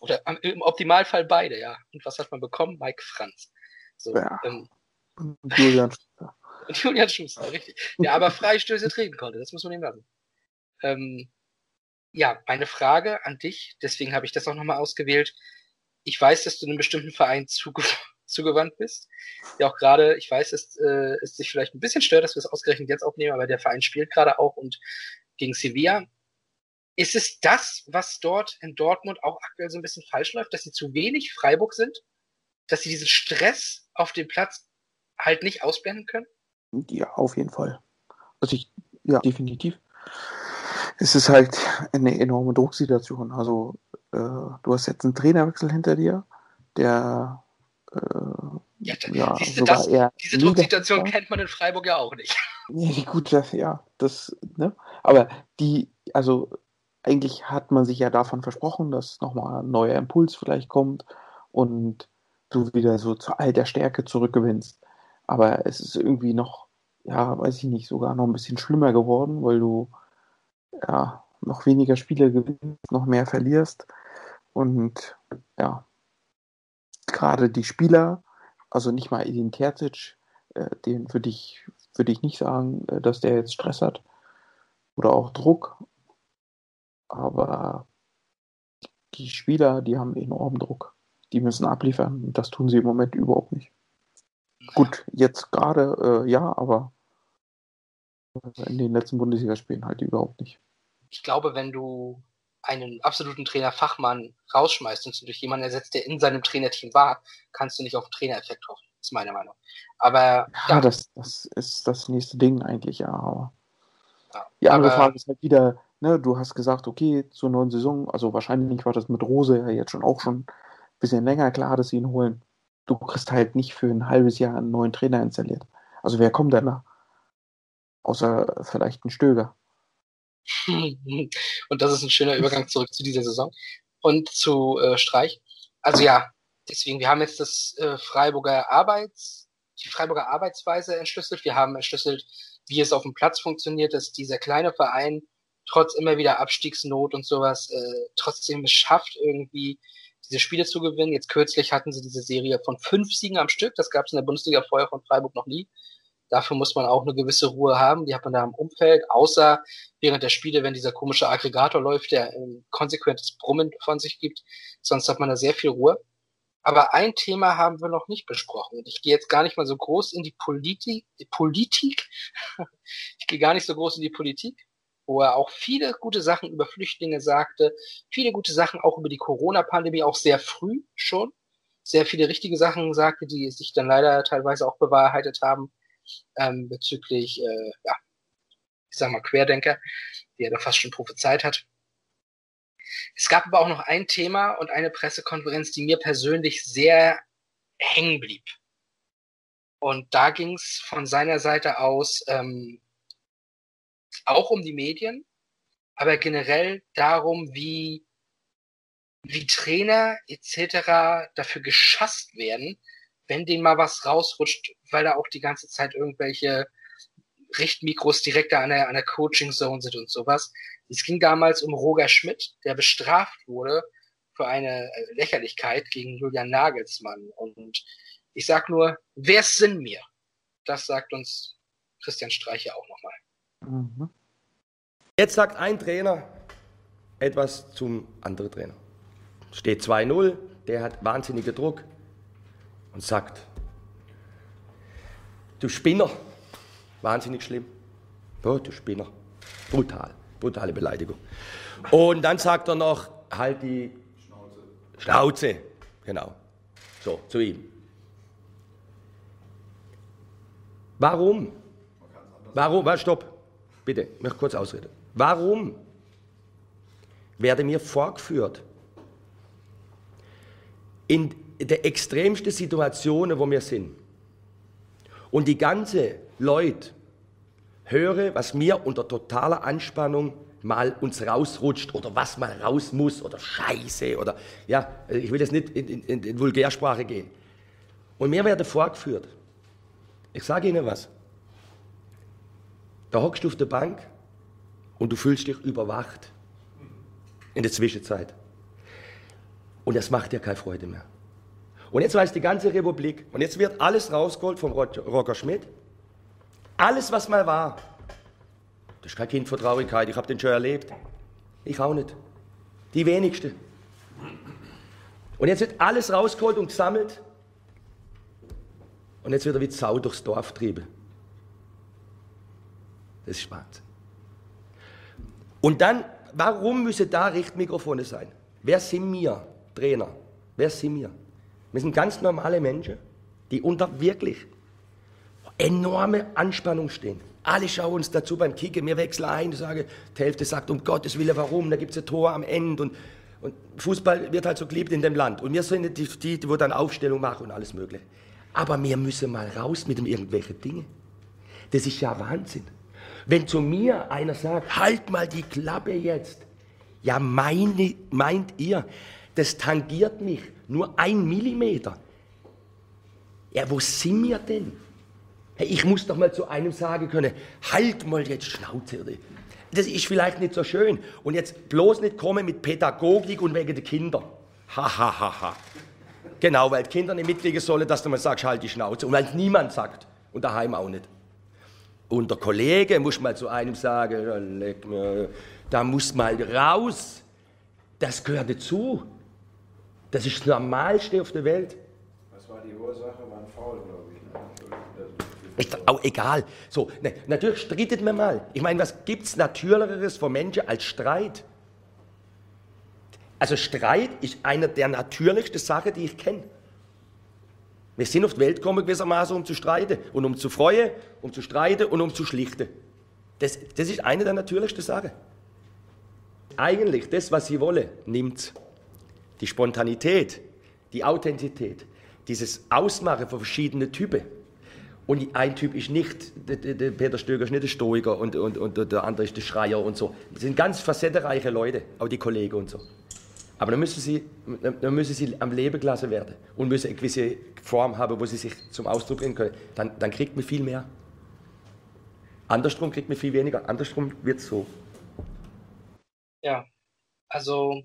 Oder im Optimalfall beide, ja. Und was hat man bekommen? Mike Franz. So, Ja. ähm, Julian. Schröder. Und Julian Schuster, richtig. Der aber Freistöße treten konnte, das muss man ihm lassen. Ähm, ja, meine Frage an dich, deswegen habe ich das auch nochmal ausgewählt. Ich weiß, dass du einem bestimmten Verein zuge zugewandt bist. Ja, auch gerade, ich weiß, dass äh, es dich vielleicht ein bisschen stört, dass wir es ausgerechnet jetzt aufnehmen, aber der Verein spielt gerade auch und gegen Sevilla. Ist es das, was dort in Dortmund auch aktuell so ein bisschen falsch läuft, dass sie zu wenig Freiburg sind? Dass sie diesen Stress auf dem Platz halt nicht ausblenden können? Ja, auf jeden Fall. Also ich, ja, definitiv. Es ist halt eine enorme Drucksituation. Also äh, du hast jetzt einen Trainerwechsel hinter dir, der äh, ja, ja, du, das, diese Drucksituation kennt man in Freiburg ja auch nicht. Nee, gut, das, ja, das, ne? Aber die, also eigentlich hat man sich ja davon versprochen, dass nochmal ein neuer Impuls vielleicht kommt und du wieder so zur alter Stärke zurückgewinnst. Aber es ist irgendwie noch, ja, weiß ich nicht, sogar noch ein bisschen schlimmer geworden, weil du ja noch weniger Spiele gewinnst, noch mehr verlierst. Und ja, gerade die Spieler, also nicht mal Edin Terzic, äh, den würde ich, würde ich nicht sagen, äh, dass der jetzt Stress hat oder auch Druck. Aber die Spieler, die haben enormen Druck. Die müssen abliefern und das tun sie im Moment überhaupt nicht. Gut, jetzt gerade äh, ja, aber in den letzten Bundesligaspielen halt überhaupt nicht. Ich glaube, wenn du einen absoluten Trainer Fachmann rausschmeißt und durch jemanden ersetzt, der in seinem Trainerteam war, kannst du nicht auf einen Trainereffekt hoffen. Das ist meine Meinung. Aber ja, ja. Das, das ist das nächste Ding eigentlich, ja. Aber ja, die andere aber, Frage ist halt wieder, ne, du hast gesagt, okay, zur neuen Saison, also wahrscheinlich war das mit Rose ja jetzt schon auch schon ein bisschen länger klar, dass sie ihn holen. Du kriegst halt nicht für ein halbes Jahr einen neuen Trainer installiert. Also wer kommt denn da? Außer vielleicht ein Stöger. Und das ist ein schöner Übergang zurück zu dieser Saison und zu äh, Streich. Also ja, deswegen, wir haben jetzt das äh, Freiburger Arbeits, die Freiburger Arbeitsweise entschlüsselt. Wir haben entschlüsselt, wie es auf dem Platz funktioniert, dass dieser kleine Verein trotz immer wieder Abstiegsnot und sowas äh, trotzdem es schafft, irgendwie diese Spiele zu gewinnen. Jetzt kürzlich hatten sie diese Serie von fünf Siegen am Stück. Das gab es in der Bundesliga vorher von Freiburg noch nie. Dafür muss man auch eine gewisse Ruhe haben. Die hat man da im Umfeld, außer während der Spiele, wenn dieser komische Aggregator läuft, der ein konsequentes Brummen von sich gibt. Sonst hat man da sehr viel Ruhe. Aber ein Thema haben wir noch nicht besprochen. Ich gehe jetzt gar nicht mal so groß in die Politik. Politik. ich gehe gar nicht so groß in die Politik, wo er auch viele gute Sachen über Flüchtlinge sagte, viele gute Sachen auch über die Corona-Pandemie, auch sehr früh schon. Sehr viele richtige Sachen sagte, die sich dann leider teilweise auch bewahrheitet haben ähm, bezüglich, äh, ja, ich sag mal, Querdenker, die er da fast schon prophezeit hat. Es gab aber auch noch ein Thema und eine Pressekonferenz, die mir persönlich sehr hängen blieb. Und da ging es von seiner Seite aus ähm, auch um die Medien, aber generell darum, wie, wie Trainer etc. dafür geschasst werden, wenn denen mal was rausrutscht, weil da auch die ganze Zeit irgendwelche Richtmikros direkt an der, an der Coaching Zone sind und sowas. Es ging damals um Roger Schmidt, der bestraft wurde für eine äh, Lächerlichkeit gegen Julian Nagelsmann. Und ich sag nur, wer sind mir? Das sagt uns Christian Streicher auch nochmal. Mhm. Jetzt sagt ein Trainer etwas zum anderen Trainer. Steht 2-0, der hat wahnsinnigen Druck, und sagt, du Spinner, wahnsinnig schlimm, oh, du Spinner, brutal, brutale Beleidigung. Und dann sagt er noch, halt die Schnauze, Schnauze. genau, so, zu ihm. Warum? Warum? Warte, stopp. Bitte, ich möchte kurz ausreden. Warum werde mir vorgeführt, in der extremsten Situation, wo wir sind. Und die ganze Leute höre, was mir unter totaler Anspannung mal uns rausrutscht oder was mal raus muss oder Scheiße oder ja, ich will jetzt nicht in, in, in Vulgärsprache gehen. Und mir werde vorgeführt. Ich sage Ihnen was. Da hockst du auf der Bank und du fühlst dich überwacht in der Zwischenzeit. Und das macht dir keine Freude mehr. Und jetzt weiß die ganze Republik, und jetzt wird alles rausgeholt vom Roger Schmidt. Alles, was mal war, das ist kein Kind von Traurigkeit, ich habe den schon erlebt. Ich auch nicht. Die wenigste. Und jetzt wird alles rausgeholt und gesammelt. Und jetzt wird er wie Sau durchs Dorf trieben. Das ist Wahnsinn. Und dann, warum müssen da Richtmikrofone sein? Wer sind wir, Trainer? Wer sind wir? Wir sind ganz normale Menschen, die unter wirklich enorme Anspannung stehen. Alle schauen uns dazu beim Kicken, wir wechseln ein, sage, die Hälfte sagt, um Gottes Willen, warum? Da gibt es ein Tor am Ende und, und, Fußball wird halt so geliebt in dem Land. Und wir sind die, die, die dann Aufstellung machen und alles mögliche. Aber wir müssen mal raus mit irgendwelchen Dinge. Das ist ja Wahnsinn. Wenn zu mir einer sagt, halt mal die Klappe jetzt. Ja, meine, meint ihr, das tangiert mich nur ein Millimeter. Ja, wo sind wir denn? Hey, ich muss doch mal zu einem sagen können, halt mal jetzt Schnauze. Das ist vielleicht nicht so schön. Und jetzt bloß nicht kommen mit Pädagogik und wegen der Kinder. Ha, ha, ha, ha. Genau, weil die Kinder nicht mitkriegen sollen, dass du mal sagst, halt die Schnauze. Und weil es niemand sagt. Und daheim auch nicht. Und der Kollege muss mal zu einem sagen, da muss mal raus. Das gehört dazu. Das ist das Normalste auf der Welt. Was war die Ursache? War ein Foul, glaube ich. Ist auch egal. So, ne, natürlich streitet man mal. Ich meine, was gibt es Natürlicheres für Menschen als Streit? Also Streit ist eine der natürlichsten Sachen, die ich kenne. Wir sind auf die Welt gekommen gewissermaßen, um zu streiten und um zu freuen, um zu streiten und um zu schlichten. Das, das ist eine der natürlichsten Sachen. Eigentlich, das, was sie wollen, nimmt die Spontanität, die Authentizität, dieses Ausmachen von verschiedenen Typen. Und ein Typ ist nicht, der, der Peter Stöger ist nicht der Stoiker und, und, und der andere ist der Schreier und so. Das sind ganz facettenreiche Leute, auch die Kollegen und so. Aber dann müssen sie, dann müssen sie am Leben gelassen werden und müssen eine gewisse Form haben, wo sie sich zum Ausdruck bringen können. Dann, dann kriegt man viel mehr. Andersrum kriegt man viel weniger. Andersrum wird es so. Ja, also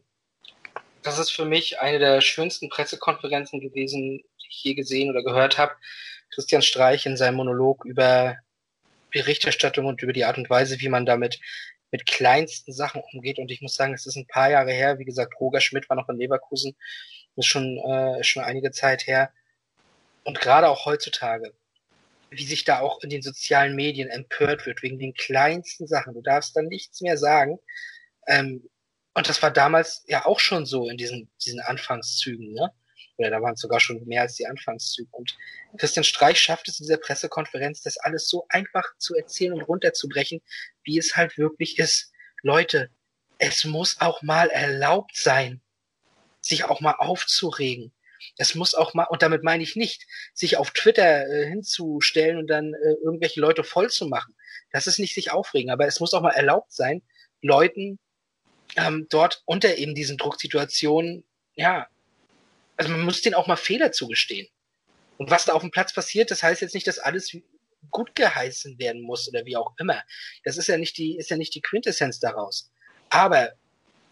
das ist für mich eine der schönsten Pressekonferenzen gewesen, die ich je gesehen oder gehört habe. Christian Streich in seinem Monolog über Berichterstattung und über die Art und Weise, wie man damit mit kleinsten Sachen umgeht. Und ich muss sagen, es ist ein paar Jahre her. Wie gesagt, Roger Schmidt war noch in Leverkusen. Das ist schon, äh, schon einige Zeit her. Und gerade auch heutzutage, wie sich da auch in den sozialen Medien empört wird wegen den kleinsten Sachen. Du darfst dann nichts mehr sagen. Ähm, und das war damals ja auch schon so in diesen, diesen Anfangszügen, ne? Oder da waren es sogar schon mehr als die Anfangszüge. Und Christian Streich schafft es in dieser Pressekonferenz, das alles so einfach zu erzählen und runterzubrechen, wie es halt wirklich ist. Leute, es muss auch mal erlaubt sein, sich auch mal aufzuregen. Es muss auch mal, und damit meine ich nicht, sich auf Twitter äh, hinzustellen und dann äh, irgendwelche Leute voll zu machen. Das ist nicht sich aufregen, aber es muss auch mal erlaubt sein, Leuten ähm, dort unter eben diesen Drucksituationen, ja, also man muss denen auch mal Fehler zugestehen. Und was da auf dem Platz passiert, das heißt jetzt nicht, dass alles gut geheißen werden muss oder wie auch immer. Das ist ja nicht die, ist ja nicht die Quintessenz daraus. Aber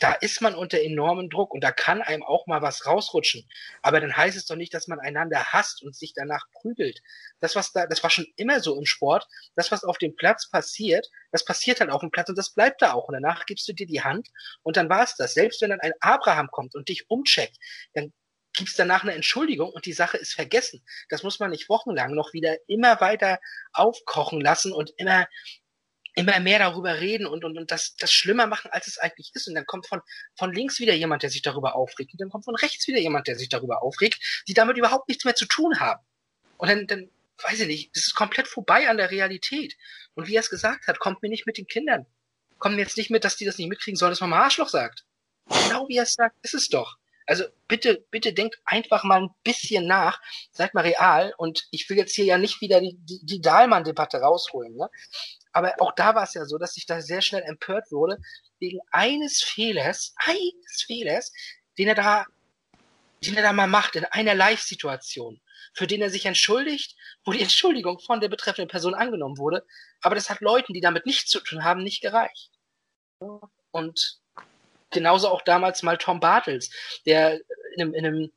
da ist man unter enormem Druck und da kann einem auch mal was rausrutschen. Aber dann heißt es doch nicht, dass man einander hasst und sich danach prügelt. Das, was da, das war schon immer so im Sport. Das, was auf dem Platz passiert, das passiert halt auf dem Platz und das bleibt da auch. Und danach gibst du dir die Hand und dann war es das. Selbst wenn dann ein Abraham kommt und dich umcheckt, dann gibt's danach eine Entschuldigung und die Sache ist vergessen. Das muss man nicht wochenlang noch wieder immer weiter aufkochen lassen und immer immer mehr darüber reden und, und, und das, das schlimmer machen, als es eigentlich ist. Und dann kommt von, von links wieder jemand, der sich darüber aufregt. Und dann kommt von rechts wieder jemand, der sich darüber aufregt, die damit überhaupt nichts mehr zu tun haben. Und dann, dann weiß ich nicht, das ist komplett vorbei an der Realität. Und wie er es gesagt hat, kommt mir nicht mit den Kindern. Kommt mir jetzt nicht mit, dass die das nicht mitkriegen sollen, dass man mal Arschloch sagt. Genau wie er es sagt, ist es doch. Also bitte, bitte denkt einfach mal ein bisschen nach, seid mal real und ich will jetzt hier ja nicht wieder die, die, die Dahlmann-Debatte rausholen, ne? Aber auch da war es ja so, dass ich da sehr schnell empört wurde, wegen eines Fehlers, eines Fehlers, den er da, den er da mal macht in einer Live-Situation, für den er sich entschuldigt, wo die Entschuldigung von der betreffenden Person angenommen wurde. Aber das hat Leuten, die damit nichts zu tun haben, nicht gereicht. Und genauso auch damals mal Tom Bartels, der in einem, in einem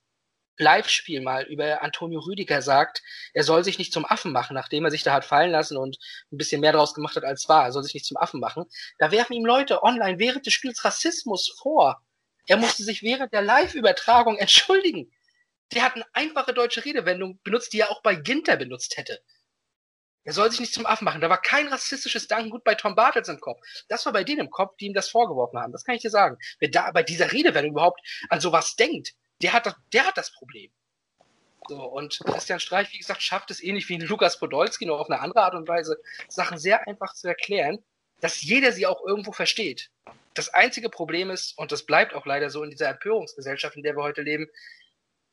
Live-Spiel mal über Antonio Rüdiger sagt, er soll sich nicht zum Affen machen, nachdem er sich da hat fallen lassen und ein bisschen mehr draus gemacht hat als war. Er soll sich nicht zum Affen machen. Da werfen ihm Leute online während des Spiels Rassismus vor. Er musste sich während der Live-Übertragung entschuldigen. Der hat eine einfache deutsche Redewendung benutzt, die er auch bei Ginter benutzt hätte. Er soll sich nicht zum Affen machen. Da war kein rassistisches Dankengut bei Tom Bartels im Kopf. Das war bei denen im Kopf, die ihm das vorgeworfen haben. Das kann ich dir sagen. Wer da bei dieser Redewendung überhaupt an sowas denkt, der hat das, der hat das Problem. So, und Christian Streich, wie gesagt, schafft es ähnlich wie Lukas Podolski, nur auf eine andere Art und Weise, Sachen sehr einfach zu erklären, dass jeder sie auch irgendwo versteht. Das einzige Problem ist, und das bleibt auch leider so in dieser Empörungsgesellschaft, in der wir heute leben,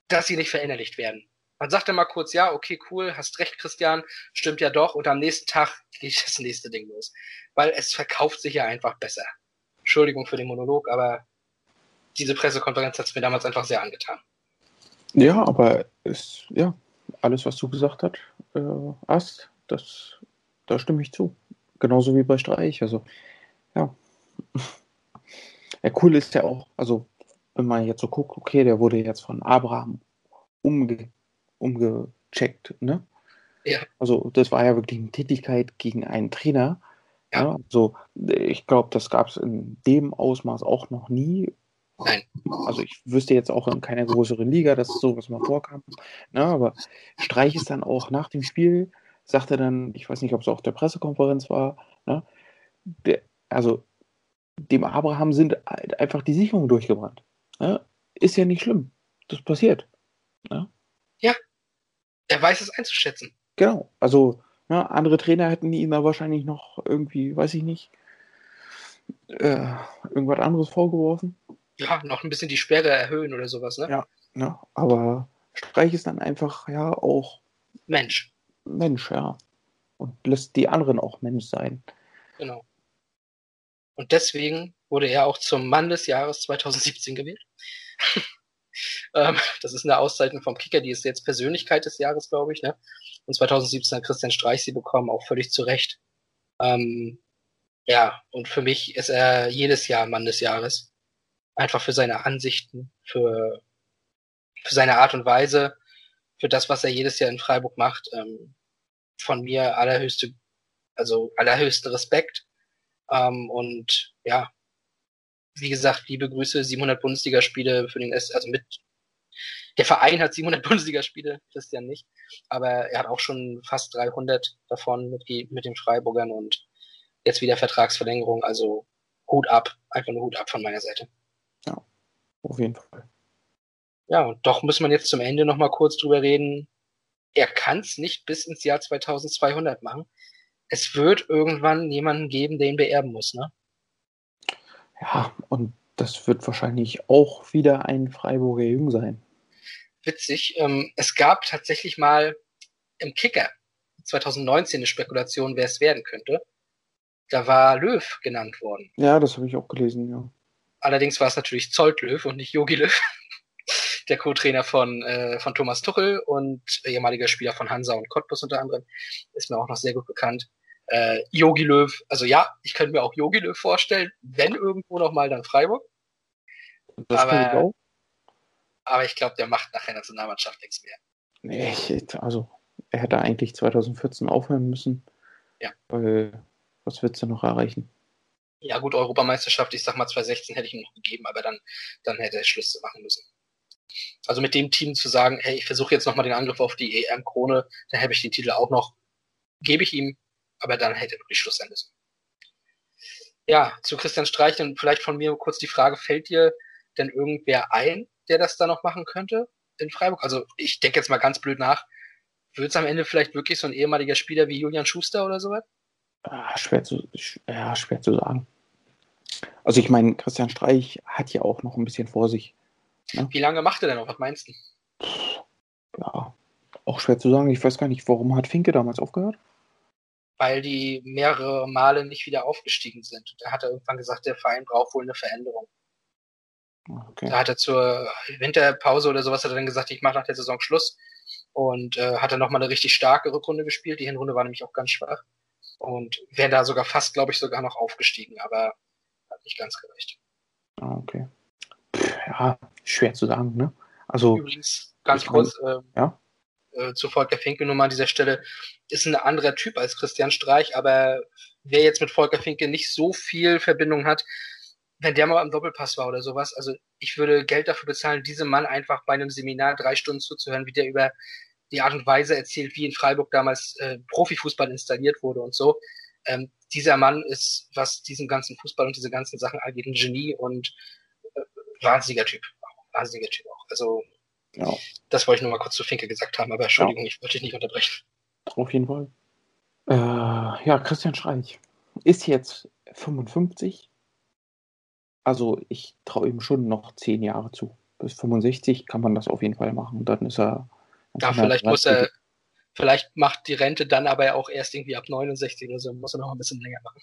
dass sie nicht verinnerlicht werden. Man sagt mal kurz, ja, okay, cool, hast recht, Christian, stimmt ja doch, und am nächsten Tag geht das nächste Ding los. Weil es verkauft sich ja einfach besser. Entschuldigung für den Monolog, aber diese Pressekonferenz hat es mir damals einfach sehr angetan. Ja, aber ist, ja, alles, was du gesagt hast, äh, hast, das, da stimme ich zu. Genauso wie bei Streich. Also, ja. Ja, cool ist ja auch, also, wenn man jetzt so guckt, okay, der wurde jetzt von Abraham umge, umgecheckt, ne? Ja. Also, das war ja wirklich eine Tätigkeit gegen einen Trainer. Ja. Ja, also, ich glaube, das gab es in dem Ausmaß auch noch nie. Nein. Also ich wüsste jetzt auch in keiner größeren Liga, dass sowas mal vorkam. Ne, aber Streich ist dann auch nach dem Spiel, sagte dann, ich weiß nicht, ob es auf der Pressekonferenz war, ne, der, also dem Abraham sind halt einfach die Sicherungen durchgebrannt. Ne? Ist ja nicht schlimm. Das passiert. Ne? Er weiß es einzuschätzen. Genau. Also andere Trainer hätten ihn da wahrscheinlich noch irgendwie, weiß ich nicht, äh, irgendwas anderes vorgeworfen. Ja, noch ein bisschen die Sperre erhöhen oder sowas, ne? Ja. Ne? Aber Streich ist dann einfach ja auch Mensch. Mensch, ja. Und lässt die anderen auch Mensch sein. Genau. Und deswegen wurde er auch zum Mann des Jahres 2017 gewählt. ähm, das ist eine Auszeichnung vom Kicker, die ist jetzt Persönlichkeit des Jahres, glaube ich. Ne? Und 2017 hat Christian Streich sie bekommen, auch völlig zu Recht. Ähm, ja, und für mich ist er jedes Jahr Mann des Jahres. Einfach für seine Ansichten, für, für seine Art und Weise, für das, was er jedes Jahr in Freiburg macht. Ähm, von mir allerhöchste, also allerhöchsten Respekt. Ähm, und ja, wie gesagt, liebe Grüße, 700 Bundesligaspiele für den S, also mit, der Verein hat 700 Bundesligaspiele, Christian nicht, aber er hat auch schon fast 300 davon mit, mit den Freiburgern und jetzt wieder Vertragsverlängerung, also Hut ab, einfach nur Hut ab von meiner Seite. Auf jeden Fall. Ja, und doch muss man jetzt zum Ende nochmal kurz drüber reden. Er kann es nicht bis ins Jahr 2200 machen. Es wird irgendwann jemanden geben, der ihn beerben muss, ne? Ja, und das wird wahrscheinlich auch wieder ein Freiburger Jung sein. Witzig. Ähm, es gab tatsächlich mal im Kicker 2019 eine Spekulation, wer es werden könnte. Da war Löw genannt worden. Ja, das habe ich auch gelesen, ja. Allerdings war es natürlich Zolt Löw und nicht Jogi Löw, der Co-Trainer von, äh, von Thomas Tuchel und ehemaliger Spieler von Hansa und Cottbus unter anderem. Ist mir auch noch sehr gut bekannt. Äh, Jogi Löw, also ja, ich könnte mir auch Jogi Löw vorstellen, wenn irgendwo noch mal dann Freiburg. Das Aber- kann ich auch. Aber ich glaube, der macht nachher Nationalmannschaft nichts mehr. Nee, ich, also, er hätte eigentlich 2014 aufhören müssen. Ja. Weil, was willst du noch erreichen? Ja gut, Europameisterschaft, ich sag mal 2016 hätte ich ihm noch gegeben, aber dann, dann hätte er Schluss machen müssen. Also mit dem Team zu sagen, hey, ich versuche jetzt nochmal den Angriff auf die EM-Krone, dann habe ich den Titel auch noch, gebe ich ihm, aber dann hätte er wirklich Schluss sein müssen. Ja, zu Christian Streich und vielleicht von mir kurz die Frage, fällt dir denn irgendwer ein, der das da noch machen könnte in Freiburg? Also ich denke jetzt mal ganz blöd nach, wird es am Ende vielleicht wirklich so ein ehemaliger Spieler wie Julian Schuster oder sowas? Ah, schwer zu, ja, schwer zu sagen. Also ich meine, Christian Streich hat ja auch noch ein bisschen vor sich. Wie lange macht er denn noch? Was meinst du? Ja, auch schwer zu sagen. Ich weiß gar nicht, warum hat Finke damals aufgehört? weil die mehrere Male nicht wieder aufgestiegen sind. Da hat er irgendwann gesagt, der Verein braucht wohl eine Veränderung. Okay. Da hat er zur Winterpause oder sowas hat er dann gesagt, ich mache nach der Saison Schluss und äh, hat dann nochmal eine richtig starke Rückrunde gespielt. Die Hinrunde war nämlich auch ganz schwach und wäre da sogar fast, glaube ich, sogar noch aufgestiegen, aber hat nicht ganz gereicht. Ah, okay. Pff, ja, schwer zu sagen, ne? Also, Übrigens, ganz kurz äh, Ja? äh, zu Volker Finke nur mal an dieser Stelle, ist ein anderer Typ als Christian Streich, aber wer jetzt mit Volker Finke nicht so viel Verbindung hat, wenn der mal am Doppelpass war oder sowas, also ich würde Geld dafür bezahlen, diesem Mann einfach bei einem Seminar drei Stunden zuzuhören, wie der über die Art und Weise erzählt, wie in Freiburg damals äh, Profifußball installiert wurde und so. Ähm, dieser Mann ist, was diesen ganzen Fußball und diese ganzen Sachen angeht, ein Genie und äh, wahnsinniger Typ. Wahnsinniger Typ auch. Also Ja, das wollte ich nur mal kurz zu Finke gesagt haben, aber Entschuldigung, ich wollte dich nicht unterbrechen. auf jeden Fall. Äh, ja, Christian Streich ist jetzt 55. Also ich traue ihm schon noch zehn Jahre zu. Bis 65 kann man das auf jeden Fall machen. Dann ist er. dann Ja, vielleicht muss er, 30 vielleicht macht die Rente dann aber auch erst irgendwie ab 69 oder so, muss er noch ein bisschen länger machen.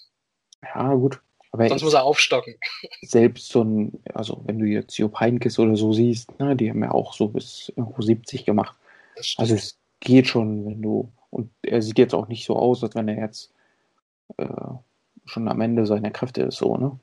Ja, gut. Aber Sonst muss er aufstocken. selbst so ein, also wenn du jetzt Jupp Heynckes oder so siehst, ne, die haben ja auch so bis irgendwo 70 gemacht. Also es geht schon, wenn du, und er sieht jetzt auch nicht so aus, als wenn er jetzt äh, schon am Ende seiner Kräfte ist, so, ne?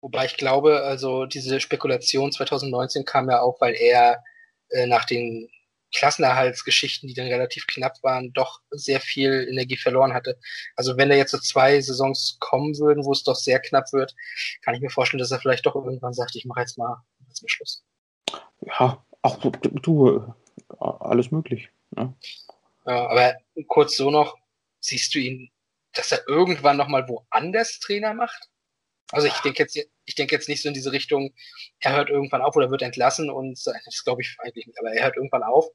Wobei ich glaube, also diese Spekulation 2019 kam ja auch, weil er äh, nach den Klassenerhaltsgeschichten, die dann relativ knapp waren, doch sehr viel Energie verloren hatte. Also wenn da jetzt so zwei Saisons kommen würden, wo es doch sehr knapp wird, kann ich mir vorstellen, dass er vielleicht doch irgendwann sagt, ich mache jetzt mal, jetzt mal Schluss. Ja, auch du, du alles möglich. Ne? Ja, aber kurz so noch, siehst du ihn, dass er irgendwann nochmal woanders Trainer macht? Also ich denke jetzt, ich denke jetzt nicht so in diese Richtung, er hört irgendwann auf oder wird entlassen und das glaube ich eigentlich nicht, aber er hört irgendwann auf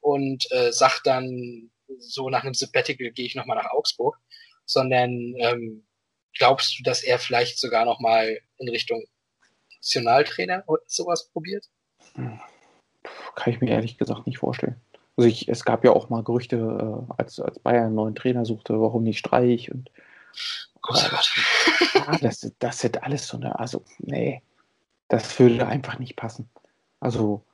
und äh, sagt dann so nach einem Sabbatical gehe ich nochmal nach Augsburg, sondern ähm, glaubst du, dass er vielleicht sogar nochmal in Richtung Nationaltrainer oder sowas probiert? Kann ich mir ehrlich gesagt nicht vorstellen. Also ich, es gab ja auch mal Gerüchte, äh, als, als Bayern einen neuen Trainer suchte, warum nicht Streich und Großer Gott. ja, das, das wird alles so eine, also nee, das würde einfach nicht passen. Also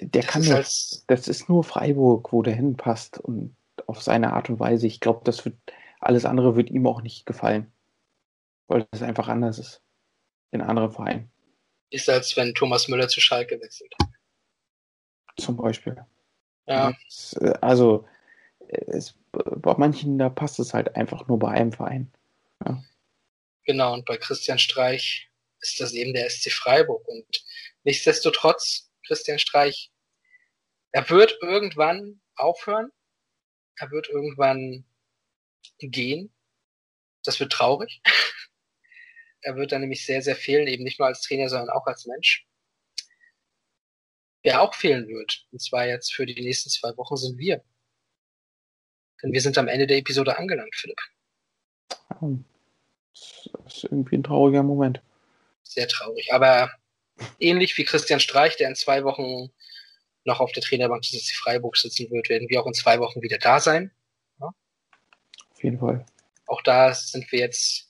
der Das kann ist nur, halt- das ist nur Freiburg, wo der hinpasst und auf seine Art und Weise. Ich glaube, das wird alles andere wird ihm auch nicht gefallen, weil das einfach anders ist in anderen Vereinen Ist als wenn Thomas Müller zu Schalke wechselt. zum Beispiel. Ja. Es, äh, Also es, bei manchen da passt es halt einfach nur bei einem Verein. Genau, und bei Christian Streich ist das eben der SC Freiburg. Und nichtsdestotrotz, Christian Streich, er wird irgendwann aufhören. Er wird irgendwann gehen. Das wird traurig. er wird dann nämlich sehr, sehr fehlen, eben nicht nur als Trainer, sondern auch als Mensch. Wer auch fehlen wird, und zwar jetzt für die nächsten zwei Wochen, sind wir. Denn wir sind am Ende der Episode angelangt, Philipp. Ja, Das ist irgendwie ein trauriger Moment. sehr traurig. Aber ähnlich wie Christian Streich, der in zwei Wochen noch auf der Trainerbank des SC Freiburg sitzen wird, werden wir auch in zwei Wochen wieder da sein. Auf jeden Fall. Auch da sind wir jetzt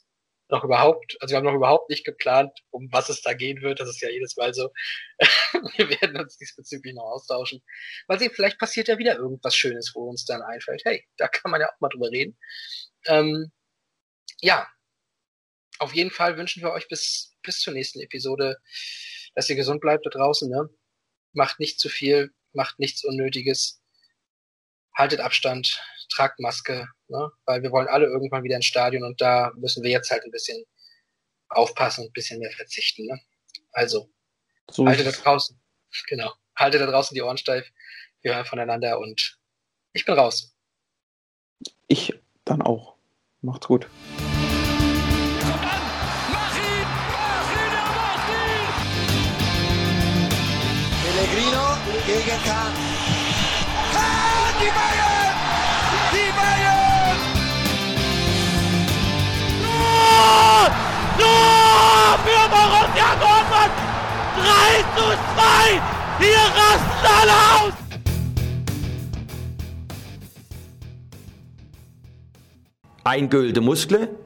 noch überhaupt, also wir haben noch überhaupt nicht geplant, um was es da gehen wird. Das ist ja jedes Mal so. wir werden uns diesbezüglich noch austauschen. Mal sehen, vielleicht passiert ja wieder irgendwas Schönes, wo uns dann einfällt. Hey, da kann man ja auch mal drüber reden. Ähm, ja, auf jeden Fall wünschen wir euch bis, bis zur nächsten Episode, dass ihr gesund bleibt da draußen. Ne? Macht nicht zu viel, macht nichts Unnötiges. Haltet Abstand, tragt Maske, ne? weil wir wollen alle irgendwann wieder ins Stadion und da müssen wir jetzt halt ein bisschen aufpassen und ein bisschen mehr verzichten. Ne? Also, So haltet ist da draußen, genau, haltet da draußen die Ohren steif. Wir hören voneinander und ich bin raus. Ich dann auch. Macht's gut. Pellegrino gegen. Kahn, zu 2! Hier rasten alle aus! Eingölte Muskel,